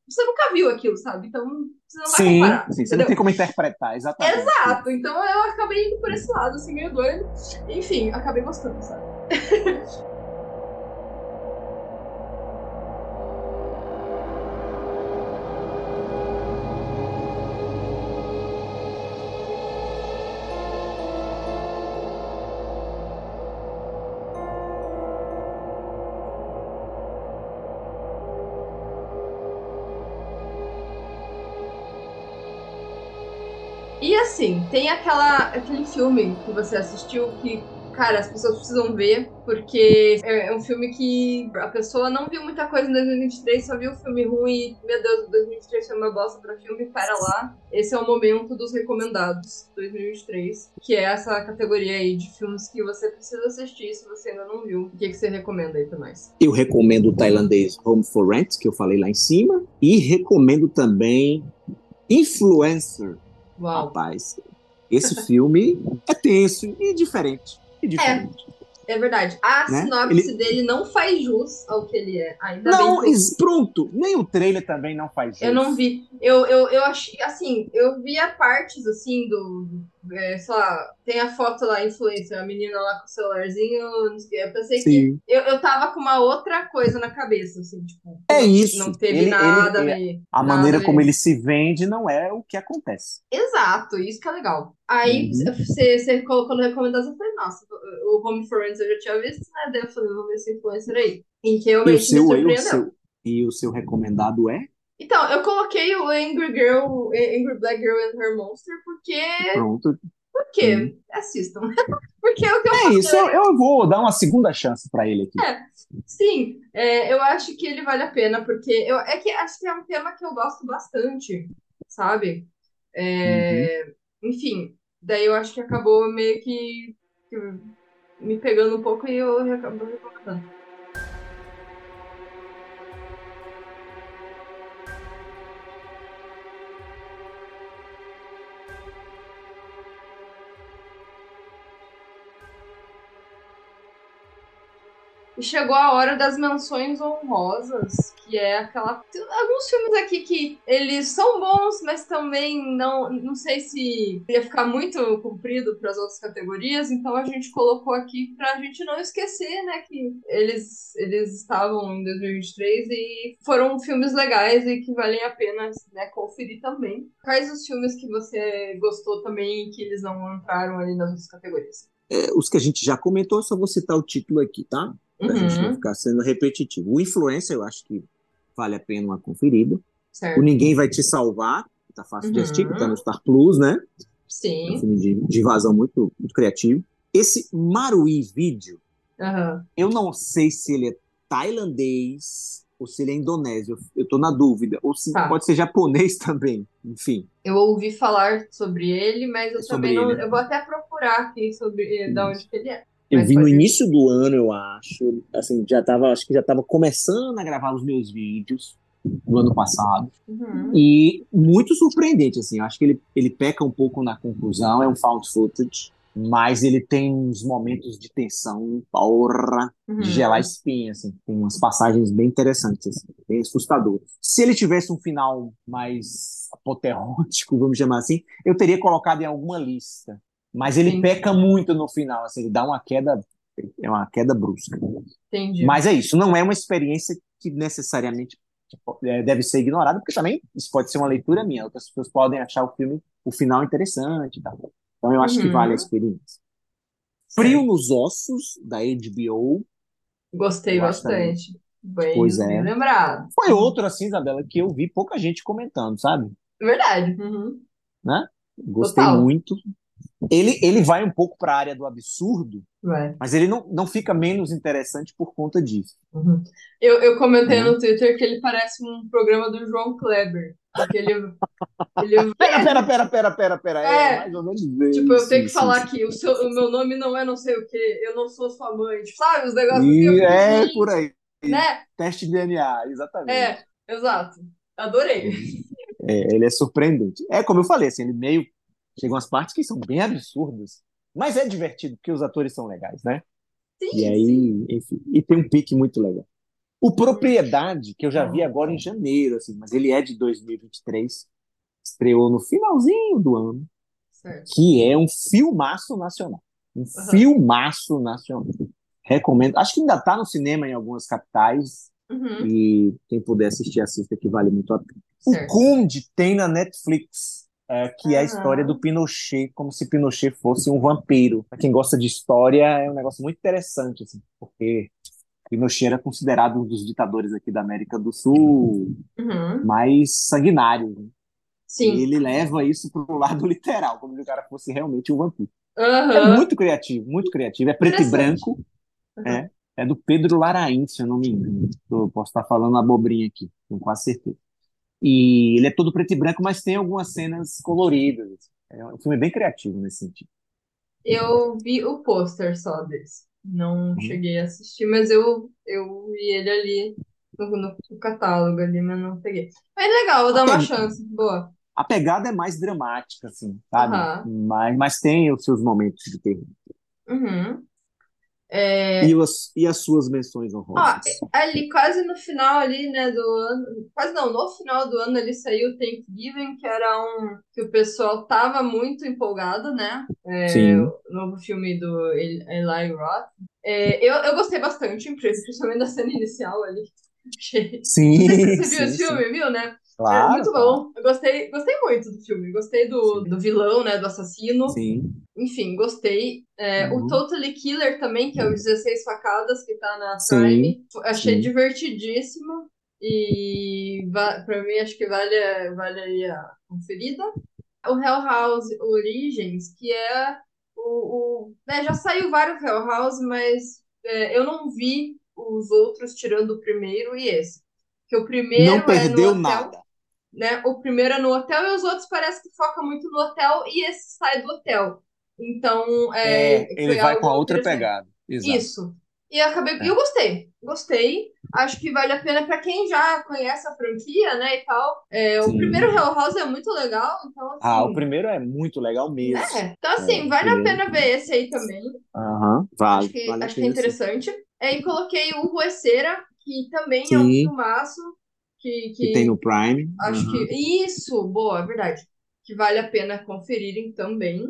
você nunca viu aquilo, sabe? Então, você não vai Sim, comparar. sim, você entendeu? não tem como interpretar, exatamente. Exato, então eu acabei indo por esse lado, assim, meio doido. Enfim, acabei gostando, sabe? tem aquela, aquele filme que você assistiu que, cara, as pessoas precisam ver, porque é, é um filme que a pessoa não viu muita coisa em 2023, só viu filme ruim e, meu Deus, 2023 foi uma bosta pra filme, para lá. Esse é o momento dos recomendados 2023, que é essa categoria aí de filmes que você precisa assistir se você ainda não viu. O que, que você recomenda aí pra nós? Eu recomendo o tailandês Home for Rent, que eu falei lá em cima, e recomendo também Influencer. Uau. Rapaz, esse filme é tenso e diferente. E diferente. É verdade. A Né? sinopse dele não faz jus ao que ele é. Ainda Não, bem que pronto. Nem o trailer também não faz jus. Eu não vi. Eu, eu, eu achei, assim, eu via partes, assim, do. É, sei lá, tem a foto lá, influencer, a menina lá com o celularzinho, não sei. Eu pensei que. Sim. Eu, eu tava com uma outra coisa na cabeça, assim, tipo. É não- isso. Não teve Ele- nada ele- a ver. A nada maneira como ele se vende não é o que acontece. Exato, isso que é legal. Aí Uhum. você, você colocou no recomendação, eu falei, nossa, o Home Friends eu já tinha visto, né? Daí eu falei, vou ver esse influencer aí. Em que E o realmente me seu, e o surpreendeu. seu, e o seu recomendado é? Então, eu coloquei o Angry Girl, Angry Black Girl and Her Monster, porque. Pronto. Por quê? Uhum. Assistam. porque é o que eu É isso, eu, eu vou dar uma segunda chance pra ele aqui. Sim, é, eu acho que ele vale a pena, porque eu, é que acho que é um tema que eu gosto bastante, sabe? É, Enfim, daí eu acho que acabou meio que, que me pegando um pouco e eu acabo recomendando. E chegou a hora das menções honrosas, que é aquela. Tem alguns filmes aqui que eles são bons, mas também não, não sei se ia ficar muito comprido para as outras categorias, então a gente colocou aqui pra gente não esquecer, né, que eles, eles estavam em 2023 e foram filmes legais e que valem a pena né, conferir também. Quais os filmes que você gostou também e que eles não entraram ali nas outras categorias? É, os que a gente já comentou, só vou citar o título aqui, tá? Pra gente não Uhum, ficar sendo repetitivo. O Influencer, eu acho que vale a pena uma conferida. O certo. Ninguém Vai Te Salvar, que tá fácil de Uhum. assistir, que tá no Star Plus, né? É um Sim. filme de, de invasão muito, muito criativo. Esse Marui Vídeo, Aham. eu não sei se ele é tailandês ou se ele é indonésio. Eu tô na dúvida. Ou se Tá. pode ser japonês também. Enfim. Eu ouvi falar sobre ele, mas eu Sobre também não. ele, né? Eu vou até procurar aqui sobre eh, da onde que ele é. Eu vi no início do ano, eu acho. Assim, já tava, acho que já tava começando a gravar os meus vídeos do ano passado. Uhum. E muito surpreendente, assim. Eu acho que ele, ele peca um pouco na conclusão, é um found footage, mas ele tem uns momentos de tensão, porra, Uhum. de gelar espinha, assim. Tem umas passagens bem interessantes, assim, bem assustadoras. Se ele tivesse um final mais apoteótico, vamos chamar assim, eu teria colocado em alguma lista. Mas ele Sim. peca muito no final, assim, ele dá uma queda, é uma queda brusca. Entendi. Mas é isso, não é uma experiência que necessariamente tipo, é, deve ser ignorada, porque também isso pode ser uma leitura minha. Outras pessoas podem achar o filme, o final interessante tal. Então eu acho que Uhum. vale a experiência. Frio nos Ossos, da HBO, Gostei bastante. Bem, Pois é. lembrado. foi outro, assim, Isabela, que eu vi pouca gente comentando, sabe? Verdade. Uhum. Gostei Total. muito. Ele, ele vai um pouco para a área do absurdo, mas ele não, não fica menos interessante por conta disso. Uhum. Eu, eu comentei Uhum. no Twitter que ele parece um programa do João Kleber. Porque ele, ele Pera, pera, pera, pera, pera, pera. É, É. mais ou menos isso. Tipo, eu tenho que falar isso. que o, seu, o meu nome não é não sei o quê, eu não sou sua mãe. Tipo, sabe? Os negócios que E eu é por aí. Né? Teste de DNA, exatamente. É, exato. Adorei. É, ele é surpreendente. É como eu falei, assim, ele meio. Chegam umas partes que são bem absurdas. Mas é divertido, porque os atores são legais, né? Sim, E sim. aí, enfim, e tem um pique muito legal. O Propriedade, que eu já vi agora em janeiro, assim, mas ele é de 2023, estreou no finalzinho do ano, Certo. que é um filmaço nacional. Um Aham. filmaço nacional. Recomendo. Acho que ainda está no cinema em algumas capitais, Uhum. e quem puder assistir, assista, que vale muito a pena. O. Conde tem na Netflix, é, que é a Ah. história do Pinochet, como se Pinochet fosse um vampiro. Para quem gosta de história, é um negócio muito interessante, assim, porque Pinochet era considerado um dos ditadores aqui da América do Sul Uhum. mais sanguinários. né? Sim. E ele leva isso para o lado literal, como se o cara fosse realmente um vampiro. É Aham. muito criativo, muito criativo. É preto e branco. Uhum. É, é do Pedro Larain, se eu não me engano. Eu posso estar falando abobrinha aqui, com quase certeza. E ele é todo preto e branco, mas tem algumas cenas coloridas. É um filme bem criativo nesse sentido. Eu vi o pôster só desse. Não Uhum. cheguei a assistir, mas eu, eu vi ele ali no, no- catálogo ali, mas não peguei. Mas legal, vou dar uma chance. Boa. A pegada é mais dramática, assim, sabe? Aham. Mas, mas tem os seus momentos de terror. Uhum. É, E, as, e as suas menções ó, honrosas? ali quase no final ali, né, do ano, quase não, no final do ano ali saiu Thanksgiving, que era um que o pessoal tava muito empolgado, né? É, Sim. o novo filme do Eli Roth. É, eu, eu gostei bastante, principalmente da cena inicial ali. Sim, Você viu sim, sim. filme, viu, né? É Claro, muito claro. bom. Eu gostei, gostei muito do filme. Gostei do, do vilão, né? Do assassino. Sim. Enfim, gostei. É, Uhum. O Totally Killer também, que é o 16 Facadas, que tá na Sim, Prime. Achei sim. divertidíssimo. E pra mim, acho que vale, vale aí a conferida. O Hell House Origins, que é o. o né, já saiu vários Hell House, mas é, eu não vi os outros, tirando o primeiro e esse. Que o primeiro Não é perdeu hotel nada. Né? O primeiro é no hotel e os outros parece que foca muito no hotel e esse sai do hotel. Então, é, É, ele foi vai com a outra pegada. Exato. Isso. E acabei, É. eu gostei, gostei. Acho que vale a pena para quem já conhece a franquia, né, e tal. É, o Sim. primeiro Hell House é muito legal, então Ah, o assim, primeiro é muito legal mesmo. né? Então assim, É, vale a primeiro. pena ver esse aí também. Aham, vale. Acho que, Vale acho que é sim. interessante. Aí coloquei o Rueceira, que também é um Sim, filmaço, que, que tem que no Prime. Acho Aham. que isso, boa, é verdade. Que vale a pena conferirem também.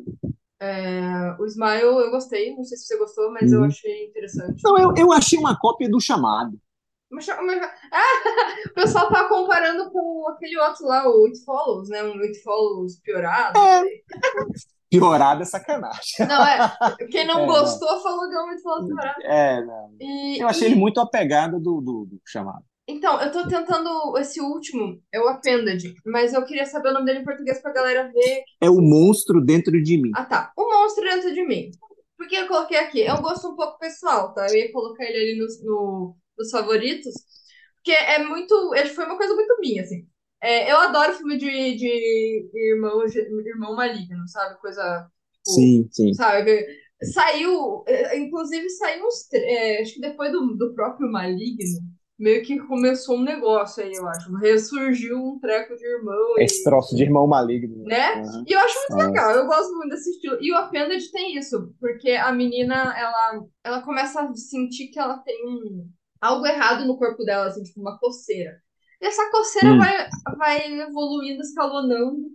É, o Smile eu gostei, não sei se você gostou, mas eu Uhum. achei interessante. Não, eu, eu achei uma cópia do chamado. Mas, mas- ah, o pessoal tá comparando com aquele outro lá, o It Follows, né? Um It Follows piorado. É, piorada é sacanagem. Não, é. Quem não É, não. gostou falou que é um It Follows piorado. É, não. E, Eu achei e- ele muito a pegada do, do, do chamado. Então, eu tô tentando. Esse último é o Appendage, mas eu queria saber o nome dele em português pra galera ver É o monstro dentro de mim. Ah, tá. O monstro dentro de mim. Por que eu coloquei aqui? É um gosto um pouco pessoal, tá? Eu ia colocar ele ali nos, no- nos favoritos, Porque é muito. é- Foi uma coisa muito minha, assim. É, eu adoro filme de, de irmão, irmão maligno, sabe? Coisa, tipo, Sim, sim. sabe? Saiu, é, inclusive saiu uns, é, acho que depois do, do próprio Maligno, meio que começou um negócio aí, eu acho. Ressurgiu um treco de irmão Esse e, troço de irmão maligno, né? Aham. E eu acho muito legal, Nossa. eu gosto muito desse estilo. E o Appended tem isso, porque a menina, ela, ela começa a sentir que ela tem um, algo errado no corpo dela, assim, tipo uma coceira. E essa coceira Hum, vai, vai evoluindo, escalonando,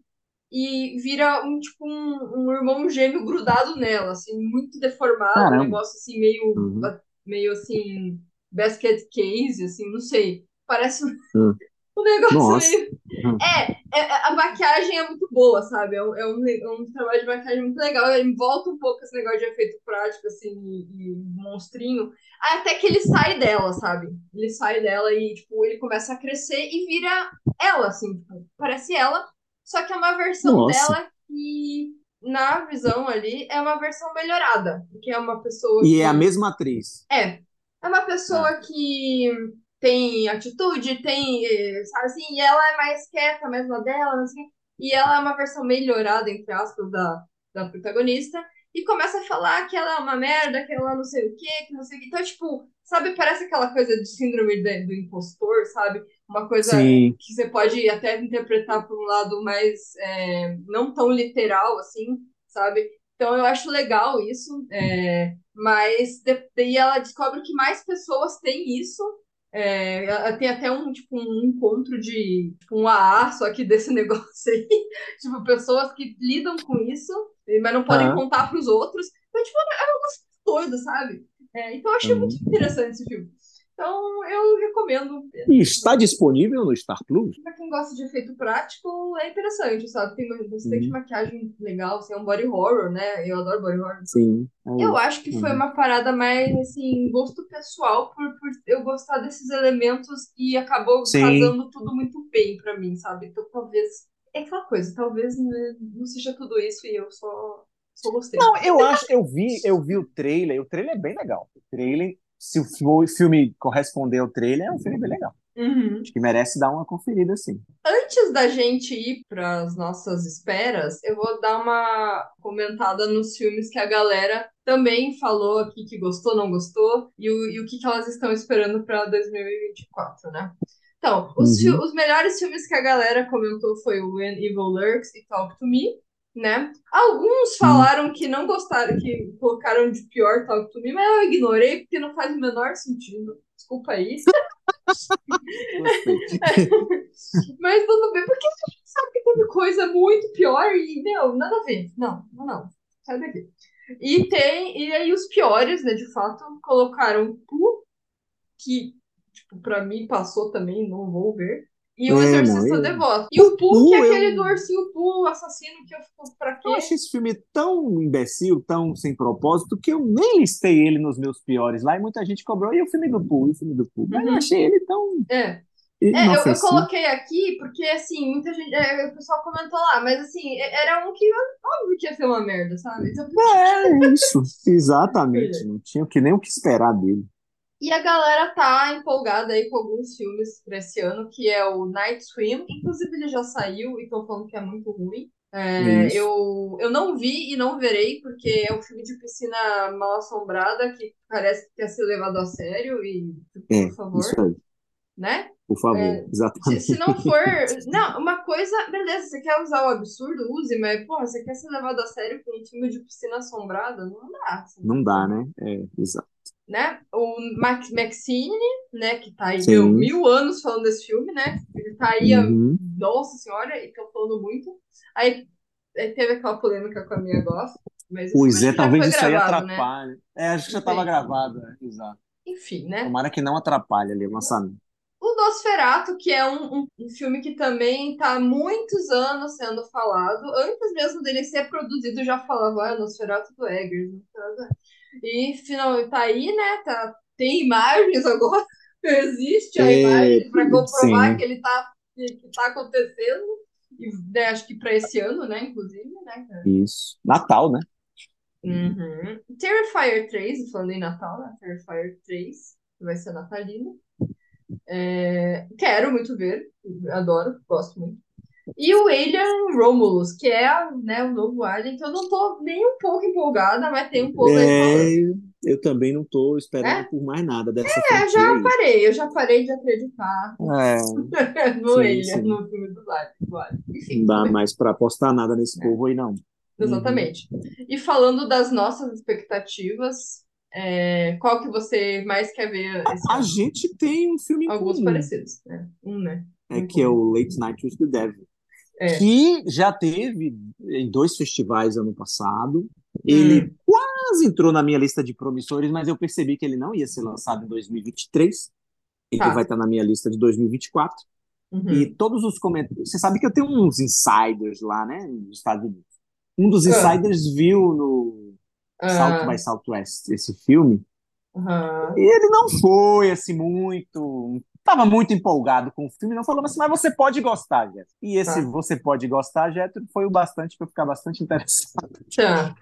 e vira um, tipo, um, um irmão gêmeo grudado nela, assim, muito deformado, um caramba. negócio assim, meio, Uhum, meio assim, basket case, assim, não sei. Parece hum. um negócio Nossa. meio Hum, é, é- a maquiagem é muito boa, sabe? É um, é um, é um trabalho de maquiagem muito legal. Ele volta um pouco esse negócio de efeito prático, assim, e, e monstrinho, até que ele sai dela, sabe? Ele sai dela e, tipo, ele começa a crescer e vira ela, assim, tipo, parece ela, só que é uma versão Nossa. dela que, na visão ali, é uma versão melhorada, que é uma pessoa E é a que mesma atriz. é. É uma Ah, pessoa que tem atitude, tem, sabe assim, e ela é mais quieta, mais na dela, assim, e ela é uma versão melhorada, entre aspas, da, da protagonista, e começa a falar que ela é uma merda, que ela não sei o quê, que não sei o quê. Então, tipo, sabe, parece aquela coisa de síndrome de- do impostor, sabe? Uma coisa sim, que você pode até interpretar por um lado mais é, não tão literal, assim, sabe? Então, eu acho legal isso. é, mas de- daí ela descobre que mais pessoas têm isso. É, ela tem até um, tipo, um encontro de tipo, um AA, só que desse negócio aí. Tipo, pessoas que lidam com isso, mas não podem ah, contar para os outros. Então, tipo, é um negócio doido, sabe? É, então, eu achei muito hum. interessante esse filme. Então, eu recomendo. E está disponível no Star Plus? Pra quem gosta de efeito prático, é interessante, sabe? Tem bastante Uhum, maquiagem legal, assim, é um body horror, né? Eu adoro body horror. sim, é Eu acho que foi Uhum. uma parada mais, assim, gosto pessoal, por, por eu gostar desses elementos e acabou Sim. casando tudo muito bem pra mim, sabe? Então talvez. É aquela coisa, talvez né, não seja tudo isso e eu só, só gostei. Não, eu acho, eu vi, eu vi o trailer, o trailer é bem legal. O trailer, se o fi- o filme corresponder ao trailer, é um filme bem legal. Uhum. Acho que merece dar uma conferida, sim. Antes da gente ir para as nossas esperas, eu vou dar uma comentada nos filmes que a galera também falou aqui que gostou, não gostou, e o, e o que, que elas estão esperando para 2024, né? Então, os, Uhum. os melhores filmes que a galera comentou foi o When Evil Lurks e Talk to Me, né? Alguns falaram que não gostaram, que colocaram de pior Talk to Me, mas eu ignorei porque não faz o menor sentido. Desculpa gostei. Mas tudo bem, porque a gente sabe que teve coisa muito pior e, meu, nada a ver. Não, não, não. Sai daqui. E tem, e aí os piores, né, de fato, colocaram Pooh, que, tipo, pra mim passou também, não vou ver. E o É, não, Exorcista eu, Devoto. E o o Pooh, que é aquele do eu, ursinho Pooh, assassino, que eu fico, pra eu quê? achei esse filme tão imbecil, tão sem propósito, que eu nem listei ele nos meus piores lá, e muita gente cobrou, e o filme do Pooh, e o filme do Pooh, mas eu Uhum. achei ele tão É. É, eu, eu inofensivo. coloquei aqui porque, assim, muita gente. é, o pessoal comentou lá, mas, assim, é- era um que óbvio que ia ser uma merda, sabe? Então, É isso, exatamente. Não tinha que nem o que esperar dele. E a galera tá empolgada aí com alguns filmes pra esse ano, que é o Night Swim. Inclusive, ele já saiu e estão falando que é muito ruim. É isso. eu, eu não vi e não verei, porque é um filme de piscina mal assombrada que parece que quer ser levado a sério e, É, por isso favor, aí, né? por favor, É, se, se não exatamente. for. Não, uma coisa, beleza, você quer usar o absurdo, use, mas, porra, você quer ser levado a sério com um filme de piscina assombrada? Não dá, assim, Não dá, né? É, exato. Né? O Max Maxine, né, que tá aí, Sim. mil anos falando desse filme, né? Ele tá aí, Uhum. nossa senhora, e estão falando muito. Aí, aí teve aquela polêmica com a minha gosta, mas Pois é, talvez isso aí gravado, né? atrapalhe. É, acho que já estava gravado, é, exato. Enfim, né? Tomara que não atrapalhe ali o lançamento. O Nosferatu, que é um, um- filme que também está há muitos anos sendo falado, antes mesmo dele ser produzido, já falava, ah, Nosferatu do Eggers. Nosferatu do-" E finalmente tá aí, né? Tá, tem imagens agora, existe a É, imagem para comprovar que sim, ele tá, que, que tá acontecendo. E, né, acho que para esse ano, né, inclusive, né, cara? isso. Natal, né? Uhum. Terrifier 3, falando em Natal, né? Terrifier 3, que vai ser natalino. É, quero muito ver, adoro, gosto muito. E o Alien Romulus, que é né, o novo Alien, que eu não tô nem um pouco empolgada, mas tem um pouco É, eu também não tô esperando É? por mais nada dessa É, franquia já aí. parei, eu já parei de acreditar É, no sim, Alien, sim. no filme do Alien. Enfim, Não dá mais pra apostar nada nesse É. povo aí, não. Uhum. Exatamente. E falando das nossas expectativas, é, qual que você mais quer ver A ano? gente tem um filme Alguns comum, parecidos, né? Um, né? É que é o Late Night with the Devil, É. que já teve em dois festivais ano passado. Ele Hum, quase entrou na minha lista de promissores, mas eu percebi que ele não ia ser lançado em 2023. Ele vai tá. estar na minha lista de 2024. Uhum. E todos os comentários. Você sabe que eu tenho uns insiders lá, né, nos Estados Unidos. Um dos Ah, insiders viu no South by Southwest esse filme. E ele não foi assim muito. Estava muito empolgado com o filme, não falou assim, mas você pode gostar, Jéssica. E esse Tá. você pode gostar, Jéssica, foi o bastante para eu ficar bastante interessado. Tá.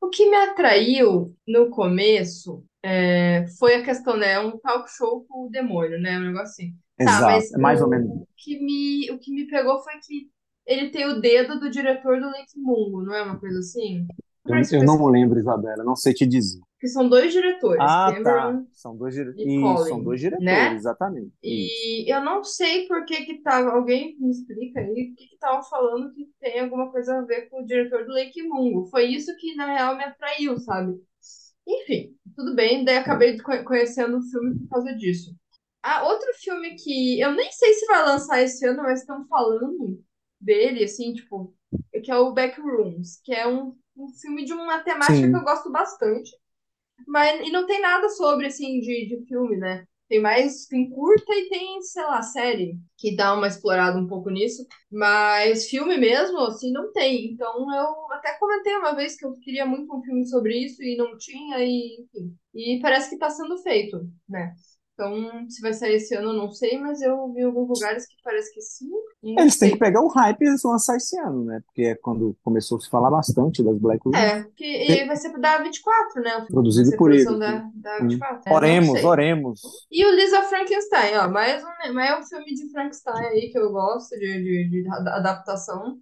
O que me atraiu no começo é, foi a questão, né? Um talk show com o demônio, né? Um negócio assim. Tá, Exato, mas é mais ou menos. o que me, o que me pegou foi que ele tem o dedo do diretor do Lake Mungo, não é uma coisa assim? Eu, eu não lembro, Isabela, não sei te dizer. que são dois diretores, Ah, tá. Cameron São dois dire... e Isso, são Colin, dois né? diretores, exatamente. Isso. E eu não sei por que que tava. Alguém me explica aí o que que tava falando que tem alguma coisa a ver com o diretor do Lake Mungo. Foi isso que, na real, me atraiu, sabe? Enfim, tudo bem, daí acabei co- conhecendo o filme por causa disso. Ah, outro filme que eu nem sei se vai lançar esse ano, mas estão falando dele, assim, tipo, que é o Backrooms, que é um, um filme de uma temática que Sim, eu gosto bastante. Mas, e não tem nada sobre, assim, de, de filme, né? Tem mais, tem curta e tem, sei lá, série, que dá uma explorada um pouco nisso. Mas filme mesmo, assim, não tem. Então eu até comentei uma vez que eu queria muito um filme sobre isso e não tinha, e enfim. E parece que tá sendo feito, né? Então, se vai sair esse ano, eu não sei, mas eu vi alguns lugares que parece que sim, eles têm que pegar o hype e eles lançar esse ano, né? Porque é quando começou a se falar bastante das Black Rooms. É, que e vai ser da 24, né? Produzido por eles. da, né? da Hum. 24. É, não Oremos, oremos. E o Lisa Frankenstein, ó, mais um, mais um filme de Frankenstein aí que eu gosto de, de, de ad- adaptação,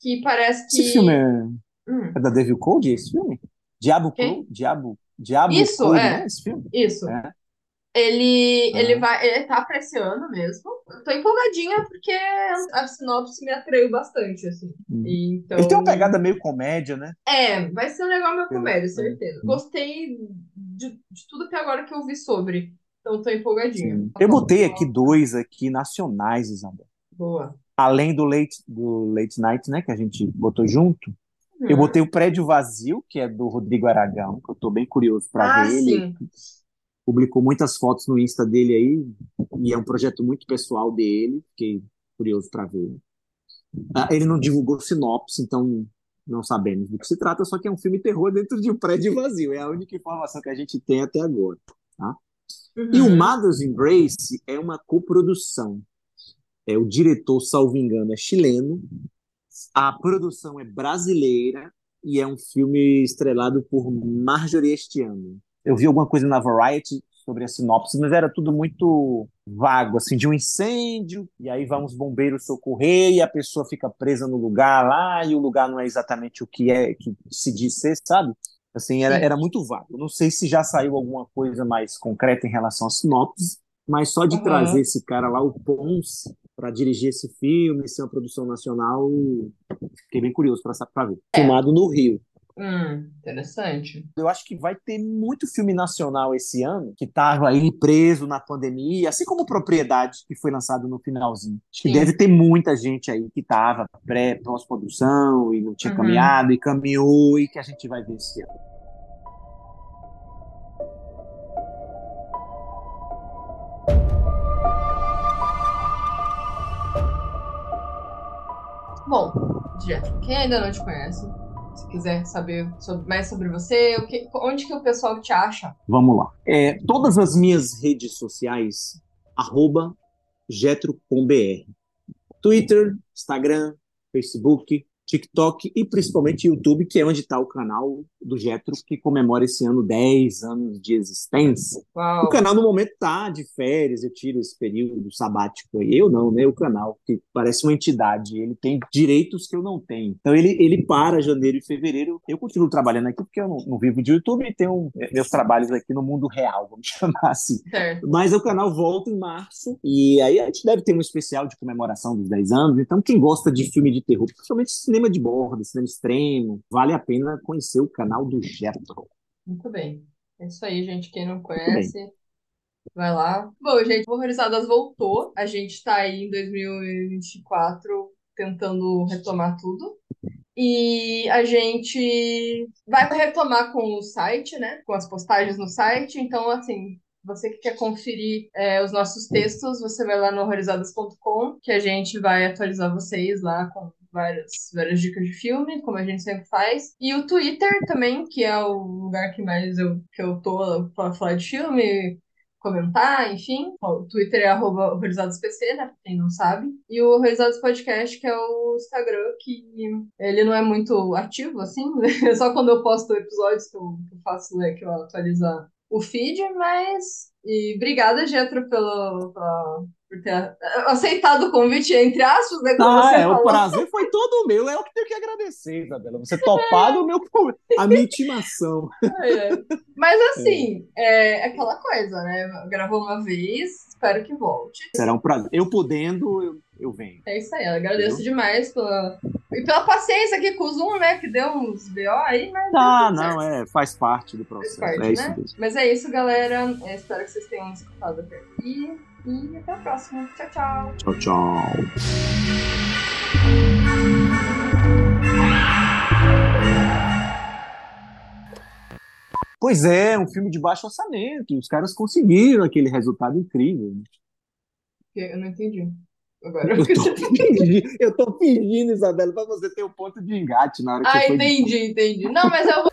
que parece Esse filme que. é, Hum, é da Devil Code, esse filme? Diabo quem? Diabo, Diabo Isso, Code, é, né? Esse filme? isso. É. Ele, ele Ah, vai, ele tá pra esse ano mesmo. Eu tô empolgadinha porque a sinopse me atraiu bastante, assim. hum. E Ele tem uma então, pegada meio comédia, né? é, vai ser um legal meu Pelo- comédia, certeza. Hum. Gostei de, de tudo até agora que eu vi sobre. Então tô empolgadinha. Sim. Eu botei aqui dois aqui nacionais, Isabel. Boa. Além do Late, do Late Night, né, que a gente botou junto, eu Hum. botei o Prédio Vazio, que é do Rodrigo Aragão, que eu tô bem curioso para Ah, ver ele. Publicou muitas fotos no Insta dele aí, e é um projeto muito pessoal dele, fiquei curioso para ver. Ah, ele não divulgou sinopse, então não sabemos do que se trata, só que é um filme terror dentro de um prédio vazio. É a única informação que a gente tem até agora, tá? E o Uhum. Mother's Embrace é uma coprodução. É, o diretor, salvo engano, é chileno, a produção é brasileira e é um filme estrelado por Marjorie este ano. Eu vi alguma coisa na Variety sobre a sinopse, mas era tudo muito vago, assim, de um incêndio, e aí vão os bombeiros socorrer e a pessoa fica presa no lugar lá e o lugar não é exatamente o que é que se diz ser, sabe? Assim, era, era muito vago. Eu não sei se já saiu alguma coisa mais concreta em relação à sinopse, mas só de Aham. trazer esse cara lá, o Ponce, para dirigir esse filme, ser uma produção nacional, fiquei bem curioso para ver. É. Filmado no Rio. Hum, interessante. Eu acho que vai ter muito filme nacional esse ano que estava aí preso na pandemia, assim como Propriedade, que foi lançado no finalzinho. Acho que Sim. deve ter muita gente aí que estava pré, pós-produção e não tinha Uhum. caminhado e caminhou e que a gente vai ver esse ano. Bom, Jeff, quem ainda não te conhece, se quiser saber sobre- mais sobre você, que, onde que o pessoal te acha? Vamos lá. É, todas as minhas redes sociais, arroba GetroComBR. Twitter, Instagram, Facebook, TikTok e principalmente YouTube, que é onde está o canal do Getro, que comemora esse ano 10 anos de existência. Uau. O canal, no momento, está de férias, eu tiro esse período sabático aí. Eu não, né? O canal, que parece uma entidade, ele tem direitos que eu não tenho. Então, ele, ele para janeiro e fevereiro. Eu continuo trabalhando aqui, porque eu não, não vivo de YouTube e tenho meus trabalhos aqui no mundo real, vamos chamar assim. Certo. Mas o canal volta em março, e aí a gente deve ter um especial de comemoração dos 10 anos. Então, quem gosta de filme de terror, principalmente cinema de borda, cinema extremo, vale a pena conhecer o canal do Getro. Muito bem. É isso aí, gente. Quem não conhece, vai lá. Bom, gente, o Horrorizadas voltou. A gente tá aí em 2024 tentando retomar tudo. E a gente vai retomar com o site, né? Com as postagens no site. Então, assim, você que quer conferir é, os nossos textos, você vai lá no horrorizadas.com, que a gente vai atualizar vocês lá com várias, várias dicas de filme, como a gente sempre faz. E o Twitter também, que é o lugar que mais eu, que eu tô pra falar de filme, comentar, enfim. O Twitter é arroba horrorizadospc, né? Pra quem não sabe. E o Horrorizados Podcast, que é o Instagram, que ele não é muito ativo, assim. É só quando eu posto episódios que eu, que eu faço, né, que eu atualizo o feed, mas... E obrigada, Getro, pelo, pela, por ter aceitado o convite, entre aspas, né? Ah, é, o falou. prazer foi todo meu. É eu que tenho que agradecer, Isabela. Você topado o meu, a minha intimação. É. Mas assim, é aquela coisa, né? Gravou uma vez, espero que volte. Será um prazer. Eu podendo, eu, eu venho. É isso aí, eu agradeço demais pela, e pela paciência aqui com o Zoom, né? Que deu uns BO aí, mas. Ah, tudo não, é, faz parte do processo. Faz parte, é isso né? mesmo. Mas é isso, galera. É, espero que vocês tenham escutado até aqui. E até a próxima. Tchau, tchau. Tchau, tchau. Pois é, um filme de baixo orçamento. Os caras conseguiram aquele resultado incrível. Eu não entendi. Agora. Eu tô fingindo, eu tô fingindo, Isabela, para você ter o ponto de engate na hora que Ah, foi entendi, entendi. Não, mas eu vou